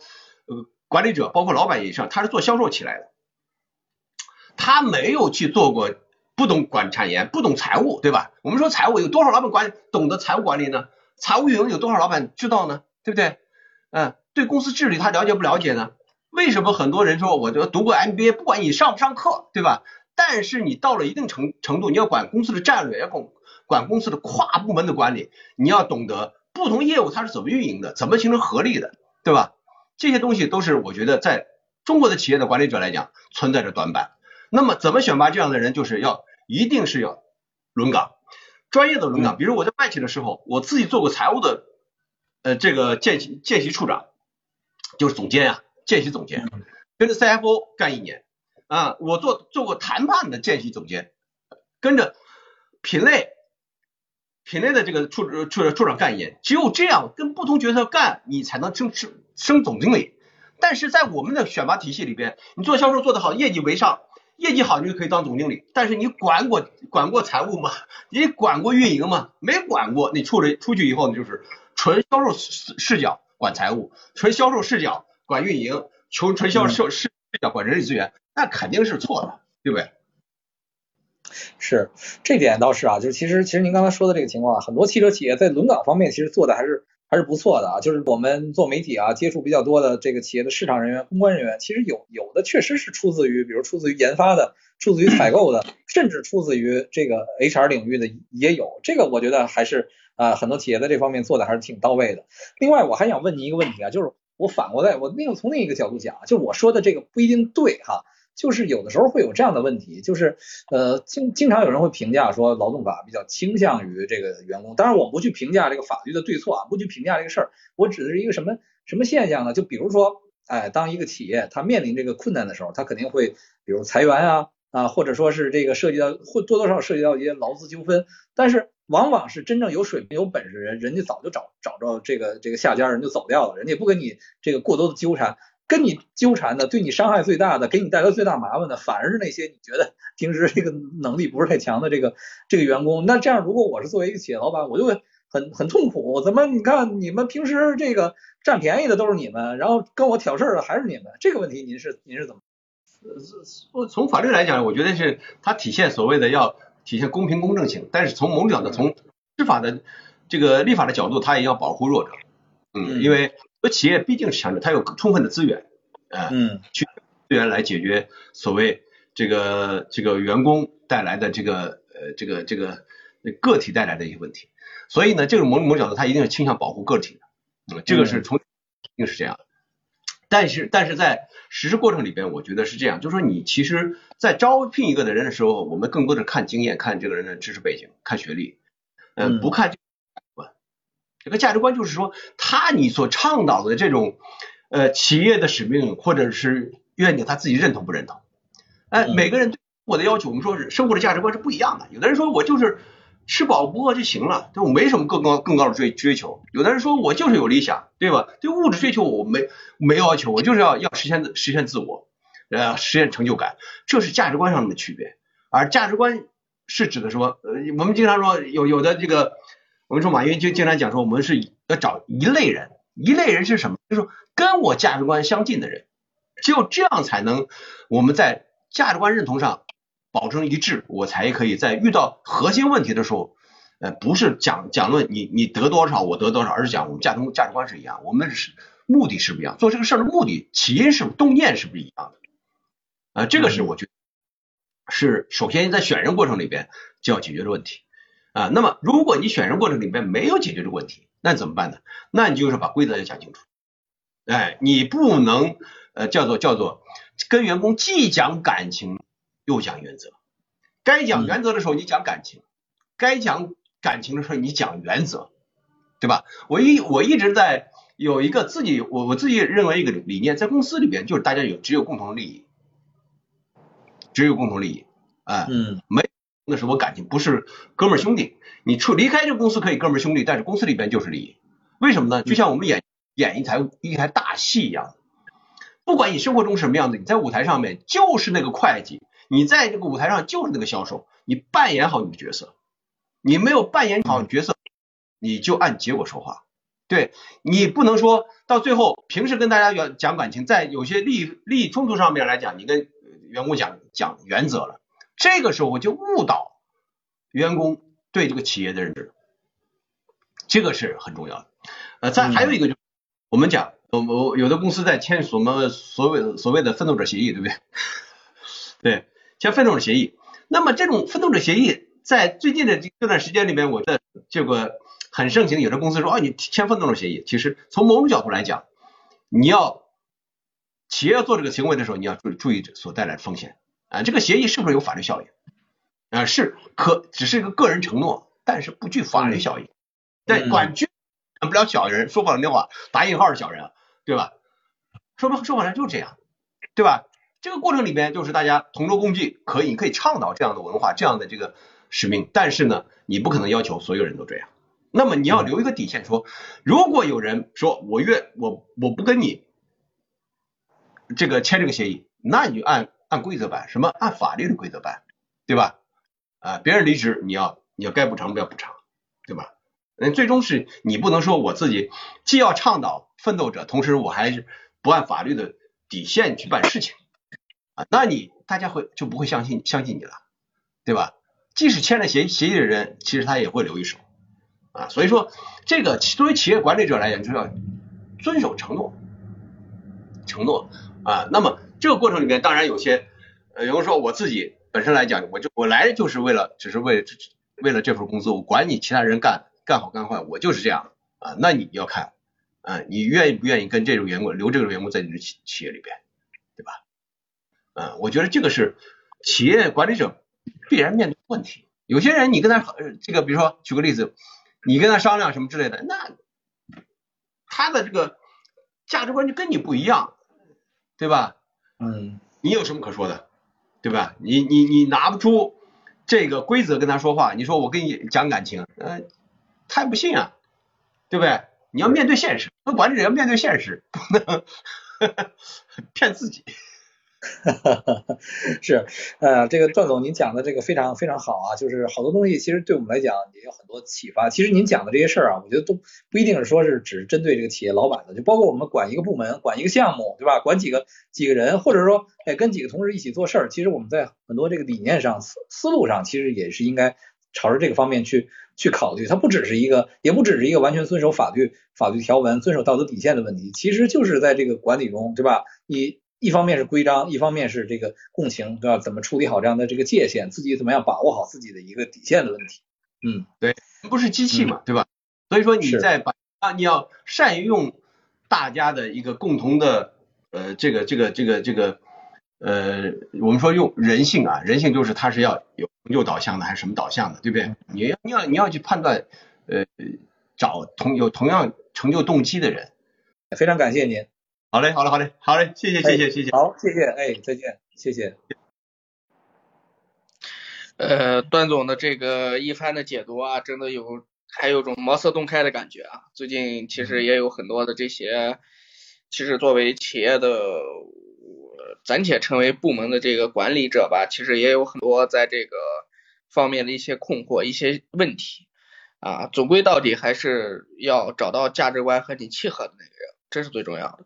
管理者，包括老板以上，他是做销售起来的，他没有去做过，不懂管产研，不懂财务，对吧？我们说财务有多少老板管懂得财务管理呢？财务运营有多少老板知道呢？对不对？嗯，对公司治理他了解不了解呢？为什么很多人说我就读过 MBA，不管你上不上课，对吧？但是你到了一定程程度，你要管公司的战略，要管管公司的跨部门的管理，你要懂得不同业务它是怎么运营的，怎么形成合力的，对吧？这些东西都是我觉得在中国的企业的管理者来讲存在着短板。那么怎么选拔这样的人，就是要一定是要轮岗，专业的轮岗。比如我在外企的时候，我自己做过财务的，呃，这个见习见习处长，就是总监啊，见习总监，跟着 CFO 干一年啊，我做做过谈判的见习总监，跟着品类品类的这个处处处长干一年，只有这样跟不同角色干，你才能升升升总经理。但是在我们的选拔体系里边，你做销售做得好，业绩为上，业绩好你就可以当总经理。但是你管过管过财务吗？你管过运营吗？没管过，你出来出去以后，你就是纯销售视视角管财务，纯销售视角管运营，纯纯销售视视角管人力资源，那肯定是错的，对不对？是，这点倒是啊，就是其实其实您刚才说的这个情况，很多汽车企业在轮岗方面其实做的还是还是不错的啊。就是我们做媒体啊，接触比较多的这个企业的市场人员、公关人员，其实有有的确实是出自于，比如出自于研发的，出自于采购的，甚至出自于这个 HR 领域的也有。这个我觉得还是啊，很多企业在这方面做的还是挺到位的。另外，我还想问您一个问题啊，就是我反过来，我另从另一个角度讲，就我说的这个不一定对哈。就是有的时候会有这样的问题，就是呃经经常有人会评价说劳动法比较倾向于这个员工，当然我不去评价这个法律的对错啊，不去评价这个事儿，我指的是一个什么什么现象呢？就比如说，哎，当一个企业它面临这个困难的时候，它肯定会比如裁员啊啊，或者说是这个涉及到会多多少少涉及到一些劳资纠纷，但是往往是真正有水平有本事的人，人家早就找找着这个这个下家人就走掉了，人家不跟你这个过多的纠缠。跟你纠缠的，对你伤害最大的，给你带来最大麻烦的，反而是那些你觉得 平时这个能力不是太强的这个这个员工。那这样，如果我是作为一个企业老板，我就会很很痛苦。怎么？你看你们平时这个占便宜的都是你们，然后跟我挑事儿的还是你们。这个问题您是您是怎么？呃，从法律来讲，我觉得是它体现所谓的要体现公平公正性，但是从某种角度，从司法的这个立法的角度，它也要保护弱者。嗯，因为。企业毕竟是强者，它有充分的资源，呃，嗯，去资源来解决所谓这个这个员工带来的这个呃这个这个个体带来的一些问题，所以呢，这个某某角度，它一定是倾向保护个体的，嗯，这个是从一定是这样的。但是但是在实施过程里边，我觉得是这样，就是说你其实，在招聘一个的人的时候，我们更多的看经验，看这个人的知识背景，看学历，嗯，不看。这个价值观就是说，他你所倡导的这种呃企业的使命或者是愿景，他自己认同不认同？哎，每个人对我的要求，我们说是生活的价值观是不一样的。有的人说我就是吃饱不饿就行了，对我没什么更高更高的追追求。有的人说我就是有理想，对吧？对物质追求我没没要求，我就是要要实现实现自我，呃，实现成就感，这是价值观上的区别。而价值观是指的说，呃，我们经常说有有的这个。我们说马云就经常讲说，我们是要找一类人，一类人是什么？就是跟我价值观相近的人，只有这样才能我们在价值观认同上保证一致，我才可以在遇到核心问题的时候，呃，不是讲讲论你你得多少我得多少，而是讲我们价值价值观是一样，我们是目的是不一样，做这个事儿的目的起因是动念是不一样的，啊，这个是我觉得是首先在选人过程里边就要解决的问题。啊，那么如果你选人过程里面没有解决这个问题，那怎么办呢？那你就是把规则要讲清楚。哎，你不能呃叫做叫做跟员工既讲感情又讲原则。该讲原则的时候你讲感情，该讲感情的时候你讲原则，对吧？我一我一直在有一个自己我我自己认为一个理念，在公司里边就是大家有只有共同利益，只有共同利益，哎，嗯，没。那是我感情不是哥们兄弟，你出离开这个公司可以哥们兄弟，但是公司里边就是利益。为什么呢？就像我们演演一台一台大戏一样，不管你生活中什么样子，你在舞台上面就是那个会计，你在这个舞台上就是那个销售，你扮演好你的角色，你没有扮演好角色，你就按结果说话。对你不能说到最后，平时跟大家讲讲感情，在有些利益利益冲突上面来讲，你跟员工讲讲原则了。这个时候我就误导员工对这个企业的认知，这个是很重要的。呃，再还有一个就我们讲，我我有的公司在签什么所谓所谓的奋斗者协议，对不对？对，签奋斗者协议。那么这种奋斗者协议在最近的这段时间里面，我的这个很盛行。有的公司说啊，你签奋斗者协议，其实从某种角度来讲，你要企业要做这个行为的时候，你要注注意所带来的风险。啊，这个协议是不是有法律效应？啊，是可只是一个个人承诺，但是不具法律效应。对，管管不了小人，说不好听话，打引号的小人，对吧？说不说白了就是这样，对吧？这个过程里边就是大家同舟共济，可以可以倡导这样的文化，这样的这个使命。但是呢，你不可能要求所有人都这样。那么你要留一个底线，说如果有人说我愿我我不跟你这个签这个协议，那你就按。按规则办，什么按法律的规则办，对吧？啊，别人离职你要你要该补偿不要补偿，对吧？嗯，最终是你不能说我自己既要倡导奋斗者，同时我还是不按法律的底线去办事情啊，那你大家会就不会相信相信你了，对吧？即使签了协协议的人，其实他也会留一手啊。所以说，这个作为企业管理者来讲，就要遵守承诺，承诺啊。那么这个过程里面，当然有些呃，有人说我自己本身来讲，我就我来就是为了，只是为了为了这份工作，我管你其他人干干好干坏，我就是这样啊。那你要看啊，你愿意不愿意跟这种员工留这种员工在你的企企业里边，对吧？啊，我觉得这个是企业管理者。必然面对问题，有些人你跟他这个，比如说举个例子，你跟他商量什么之类的，那他的这个价值观就跟你不一样，对吧？嗯，你有什么可说的，对吧？你你你拿不出这个规则跟他说话，你说我跟你讲感情，呃，他也不信啊，对不对？你要面对现实，那管理者要面对现实，不能 骗自己。哈哈哈，是，呃，这个段总您讲的这个非常非常好啊，就是好多东西其实对我们来讲也有很多启发。其实您讲的这些事儿啊，我觉得都不一定是说是只针对这个企业老板的，就包括我们管一个部门、管一个项目，对吧？管几个几个人，或者说哎跟几个同事一起做事儿，其实我们在很多这个理念上、思思路上，其实也是应该朝着这个方面去去考虑。它不只是一个，也不只是一个完全遵守法律法律条文、遵守道德底线的问题，其实就是在这个管理中，对吧？你。一方面是规章，一方面是这个共情，对吧？怎么处理好这样的这个界限，自己怎么样把握好自己的一个底线的问题？嗯，对，不是机器嘛，对吧？所以说你在把啊，你要善于用大家的一个共同的呃，这个这个这个这个呃，我们说用人性啊，人性就是它是要有成就导向的还是什么导向的，对不对？你要你要你要去判断呃，找同有同样成就动机的人。非常感谢您。好嘞，好嘞，好嘞，好嘞，谢谢，谢谢，谢谢。好，谢谢，哎，再见，谢谢。呃，段总的这个一番的解读啊，真的有还有种茅塞顿开的感觉啊。最近其实也有很多的这些，其实作为企业的暂且称为部门的这个管理者吧，其实也有很多在这个方面的一些困惑、一些问题啊。总归到底还是要找到价值观和你契合的那个人。这是最重要的。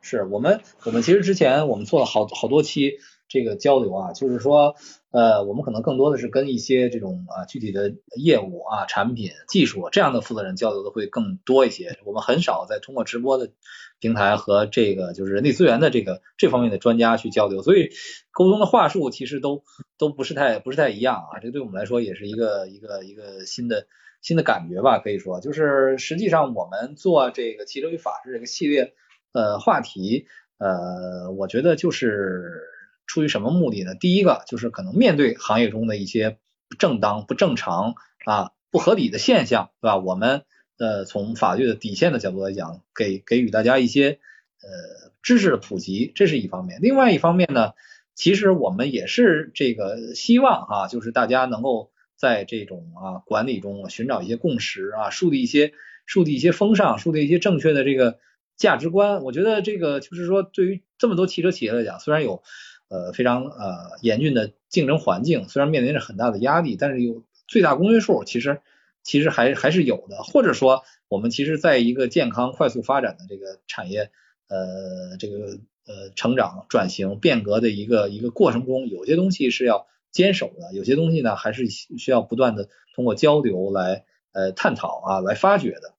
是我们，我们其实之前我们做了好好多期这个交流啊，就是说，呃，我们可能更多的是跟一些这种啊具体的业务啊、产品、技术这样的负责人交流的会更多一些。我们很少再通过直播的平台和这个就是人力资源的这个这方面的专家去交流，所以沟通的话术其实都都不是太不是太一样啊。这对我们来说也是一个一个一个新的。新的感觉吧，可以说就是实际上我们做这个汽车与法治这个系列呃话题，呃，我觉得就是出于什么目的呢？第一个就是可能面对行业中的一些不正当、不正常啊、不合理的现象，对吧？我们呃从法律的底线的角度来讲，给给予大家一些呃知识的普及，这是一方面。另外一方面呢，其实我们也是这个希望哈，就是大家能够。在这种啊管理中寻找一些共识啊，树立一些树立一些风尚，树立一些正确的这个价值观。我觉得这个就是说，对于这么多汽车企业来讲，虽然有呃非常呃严峻的竞争环境，虽然面临着很大的压力，但是有最大公约数，其实其实还还是有的。或者说，我们其实在一个健康快速发展的这个产业呃这个呃成长转型变革的一个一个过程中，有些东西是要。坚守的有些东西呢，还是需要不断的通过交流来呃探讨啊，来发掘的。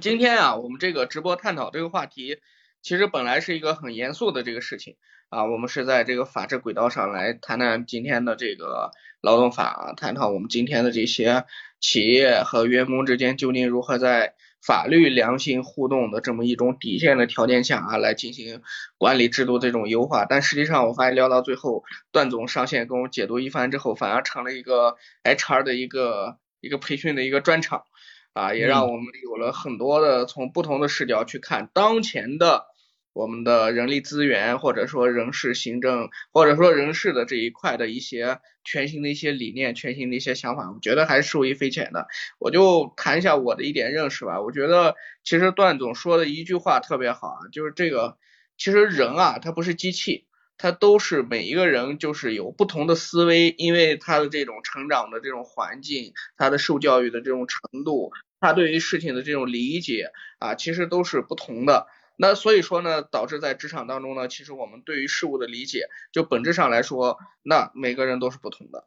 今天啊，我们这个直播探讨这个话题，其实本来是一个很严肃的这个事情啊，我们是在这个法治轨道上来谈谈今天的这个劳动法，探讨我们今天的这些企业和员工之间究竟如何在。法律良性互动的这么一种底线的条件下啊，来进行管理制度这种优化，但实际上我发现聊到最后，段总上线跟我解读一番之后，反而成了一个 HR 的一个一个培训的一个专场啊，也让我们有了很多的从不同的视角去看当前的。我们的人力资源，或者说人事行政，或者说人事的这一块的一些全新的一些理念、全新的一些想法，我觉得还是受益匪浅的。我就谈一下我的一点认识吧。我觉得其实段总说的一句话特别好啊，就是这个其实人啊，他不是机器，他都是每一个人就是有不同的思维，因为他的这种成长的这种环境，他的受教育的这种程度，他对于事情的这种理解啊，其实都是不同的。那所以说呢，导致在职场当中呢，其实我们对于事物的理解，就本质上来说，那每个人都是不同的。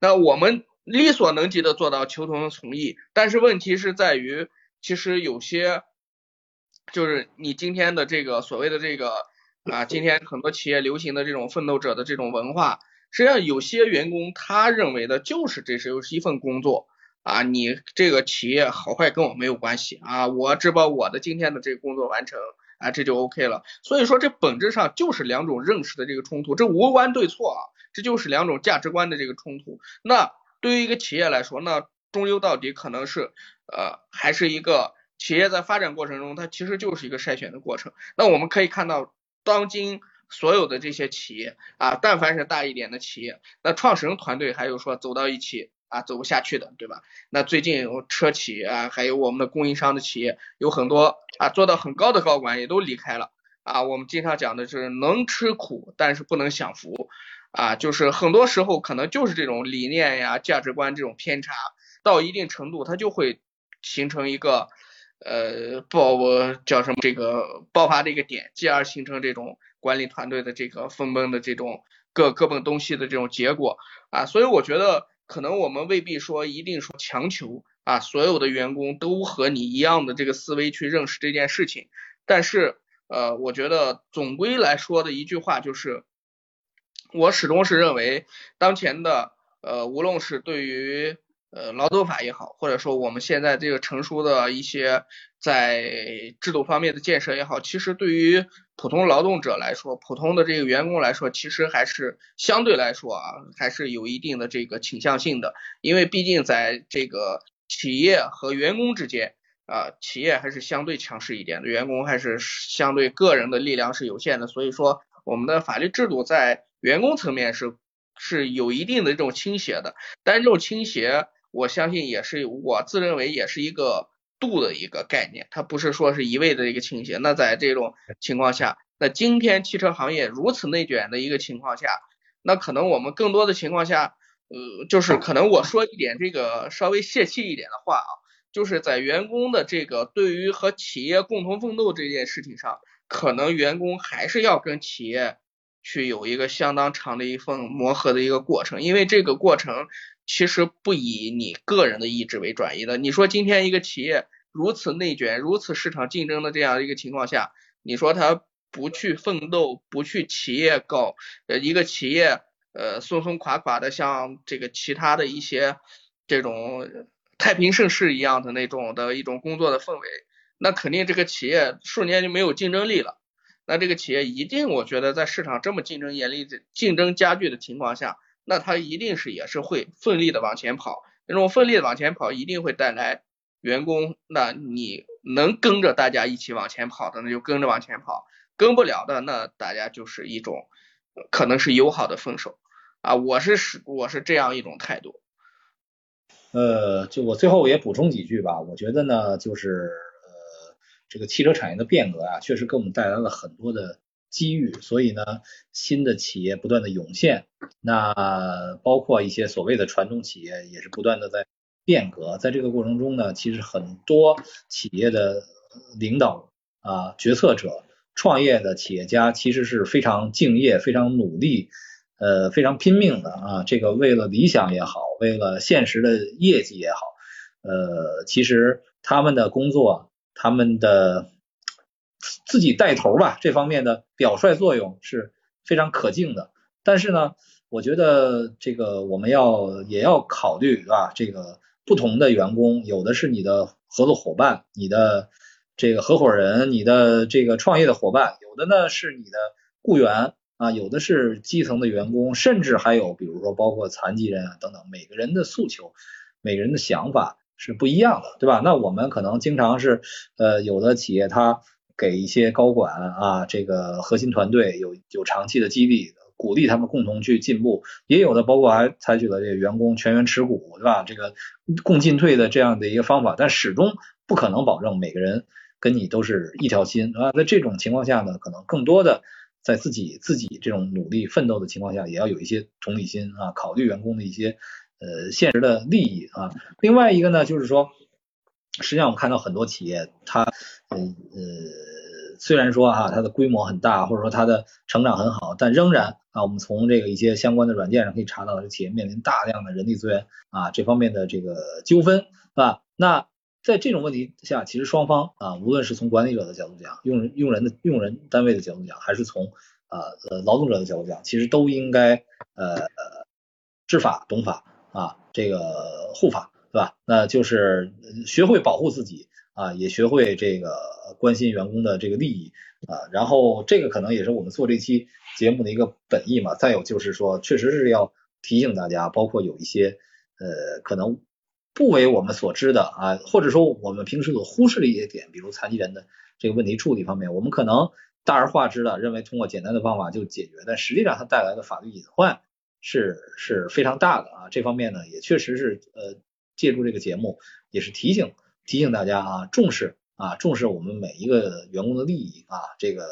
那我们力所能及的做到求同存异，但是问题是在于，其实有些就是你今天的这个所谓的这个啊，今天很多企业流行的这种奋斗者的这种文化，实际上有些员工他认为的就是这是又是一份工作啊，你这个企业好坏跟我没有关系啊，我只把我的今天的这个工作完成。啊，这就 OK 了。所以说，这本质上就是两种认识的这个冲突，这无关对错啊，这就是两种价值观的这个冲突。那对于一个企业来说，那终究到底可能是呃，还是一个企业在发展过程中，它其实就是一个筛选的过程。那我们可以看到，当今所有的这些企业啊，但凡是大一点的企业，那创始人团队还有说走到一起。啊，走不下去的，对吧？那最近车企啊，还有我们的供应商的企业，有很多啊，做到很高的高管也都离开了啊。我们经常讲的是能吃苦，但是不能享福啊。就是很多时候可能就是这种理念呀、价值观这种偏差，到一定程度，它就会形成一个呃爆叫什么这个爆发的一个点，继而形成这种管理团队的这个分崩的这种各各奔东西的这种结果啊。所以我觉得。可能我们未必说一定说强求啊，所有的员工都和你一样的这个思维去认识这件事情，但是呃，我觉得总归来说的一句话就是，我始终是认为当前的呃，无论是对于呃劳动法也好，或者说我们现在这个成熟的一些在制度方面的建设也好，其实对于普通劳动者来说，普通的这个员工来说，其实还是相对来说啊，还是有一定的这个倾向性的。因为毕竟在这个企业和员工之间啊，企业还是相对强势一点的，员工还是相对个人的力量是有限的。所以说，我们的法律制度在员工层面是是有一定的这种倾斜的。但这种倾斜，我相信也是我自认为也是一个。度的一个概念，它不是说是一味的一个倾斜。那在这种情况下，那今天汽车行业如此内卷的一个情况下，那可能我们更多的情况下，呃，就是可能我说一点这个稍微泄气一点的话啊，就是在员工的这个对于和企业共同奋斗这件事情上，可能员工还是要跟企业去有一个相当长的一份磨合的一个过程，因为这个过程。其实不以你个人的意志为转移的。你说今天一个企业如此内卷、如此市场竞争的这样一个情况下，你说他不去奋斗、不去企业搞呃一个企业呃松松垮垮的，像这个其他的一些这种太平盛世一样的那种的一种工作的氛围，那肯定这个企业瞬间就没有竞争力了。那这个企业一定，我觉得在市场这么竞争严厉、竞争加剧的情况下。那他一定是也是会奋力的往前跑，那种奋力的往前跑一定会带来员工，那你能跟着大家一起往前跑的，那就跟着往前跑；跟不了的，那大家就是一种可能是友好的分手啊。我是是我是这样一种态度。呃，就我最后也补充几句吧，我觉得呢，就是这个汽车产业的变革啊，确实给我们带来了很多的。机遇，所以呢，新的企业不断的涌现，那包括一些所谓的传统企业也是不断的在变革，在这个过程中呢，其实很多企业的领导啊、决策者、创业的企业家其实是非常敬业、非常努力、呃非常拼命的啊，这个为了理想也好，为了现实的业绩也好，呃，其实他们的工作，他们的。自己带头吧，这方面的表率作用是非常可敬的。但是呢，我觉得这个我们要也要考虑，啊？这个不同的员工，有的是你的合作伙伴，你的这个合伙人，你的这个创业的伙伴，有的呢是你的雇员啊，有的是基层的员工，甚至还有比如说包括残疾人啊等等，每个人的诉求，每个人的想法是不一样的，对吧？那我们可能经常是呃，有的企业它。给一些高管啊，这个核心团队有有长期的激励，鼓励他们共同去进步。也有的包括还采取了这个员工全员持股，对吧？这个共进退的这样的一个方法，但始终不可能保证每个人跟你都是一条心啊。在这种情况下呢，可能更多的在自己自己这种努力奋斗的情况下，也要有一些同理心啊，考虑员工的一些呃现实的利益啊。另外一个呢，就是说，实际上我们看到很多企业，它呃呃虽然说哈它的规模很大，或者说它的成长很好，但仍然啊，我们从这个一些相关的软件上可以查到，这企业面临大量的人力资源啊这方面的这个纠纷，是吧？那在这种问题下，其实双方啊，无论是从管理者的角度讲，用人用人的用人单位的角度讲，还是从啊呃劳动者的角度讲，其实都应该呃呃知法懂法啊，这个护法，对吧？那就是学会保护自己啊，也学会这个关心员工的这个利益啊。然后这个可能也是我们做这期节目的一个本意嘛。再有就是说，确实是要提醒大家，包括有一些呃可能。不为我们所知的啊，或者说我们平时所忽视的一些点，比如残疾人的这个问题处理方面，我们可能大而化之的认为通过简单的方法就解决，但实际上它带来的法律隐患是是非常大的啊。这方面呢，也确实是呃借助这个节目也是提醒提醒大家啊，重视啊重视我们每一个员工的利益啊，这个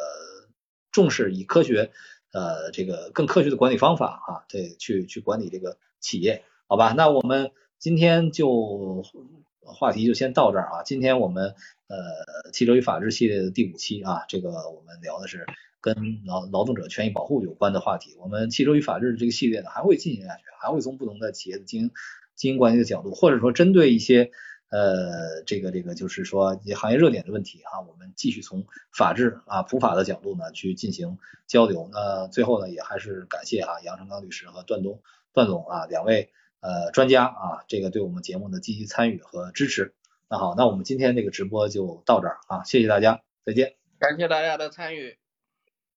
重视以科学呃这个更科学的管理方法啊，对去去管理这个企业，好吧？那我们。今天就话题就先到这儿啊！今天我们呃汽车与法治系列的第五期啊，这个我们聊的是跟劳劳动者权益保护有关的话题。我们汽车与法治这个系列呢还会进行下去，还会从不同的企业的经营经营管理的角度，或者说针对一些呃这个这个就是说行业热点的问题啊，我们继续从法治啊普法的角度呢去进行交流。那最后呢也还是感谢啊杨成刚律师和段东段总啊两位。呃，专家啊，这个对我们节目的积极参与和支持。那好，那我们今天这个直播就到这儿啊，谢谢大家，再见。感谢大家的参与。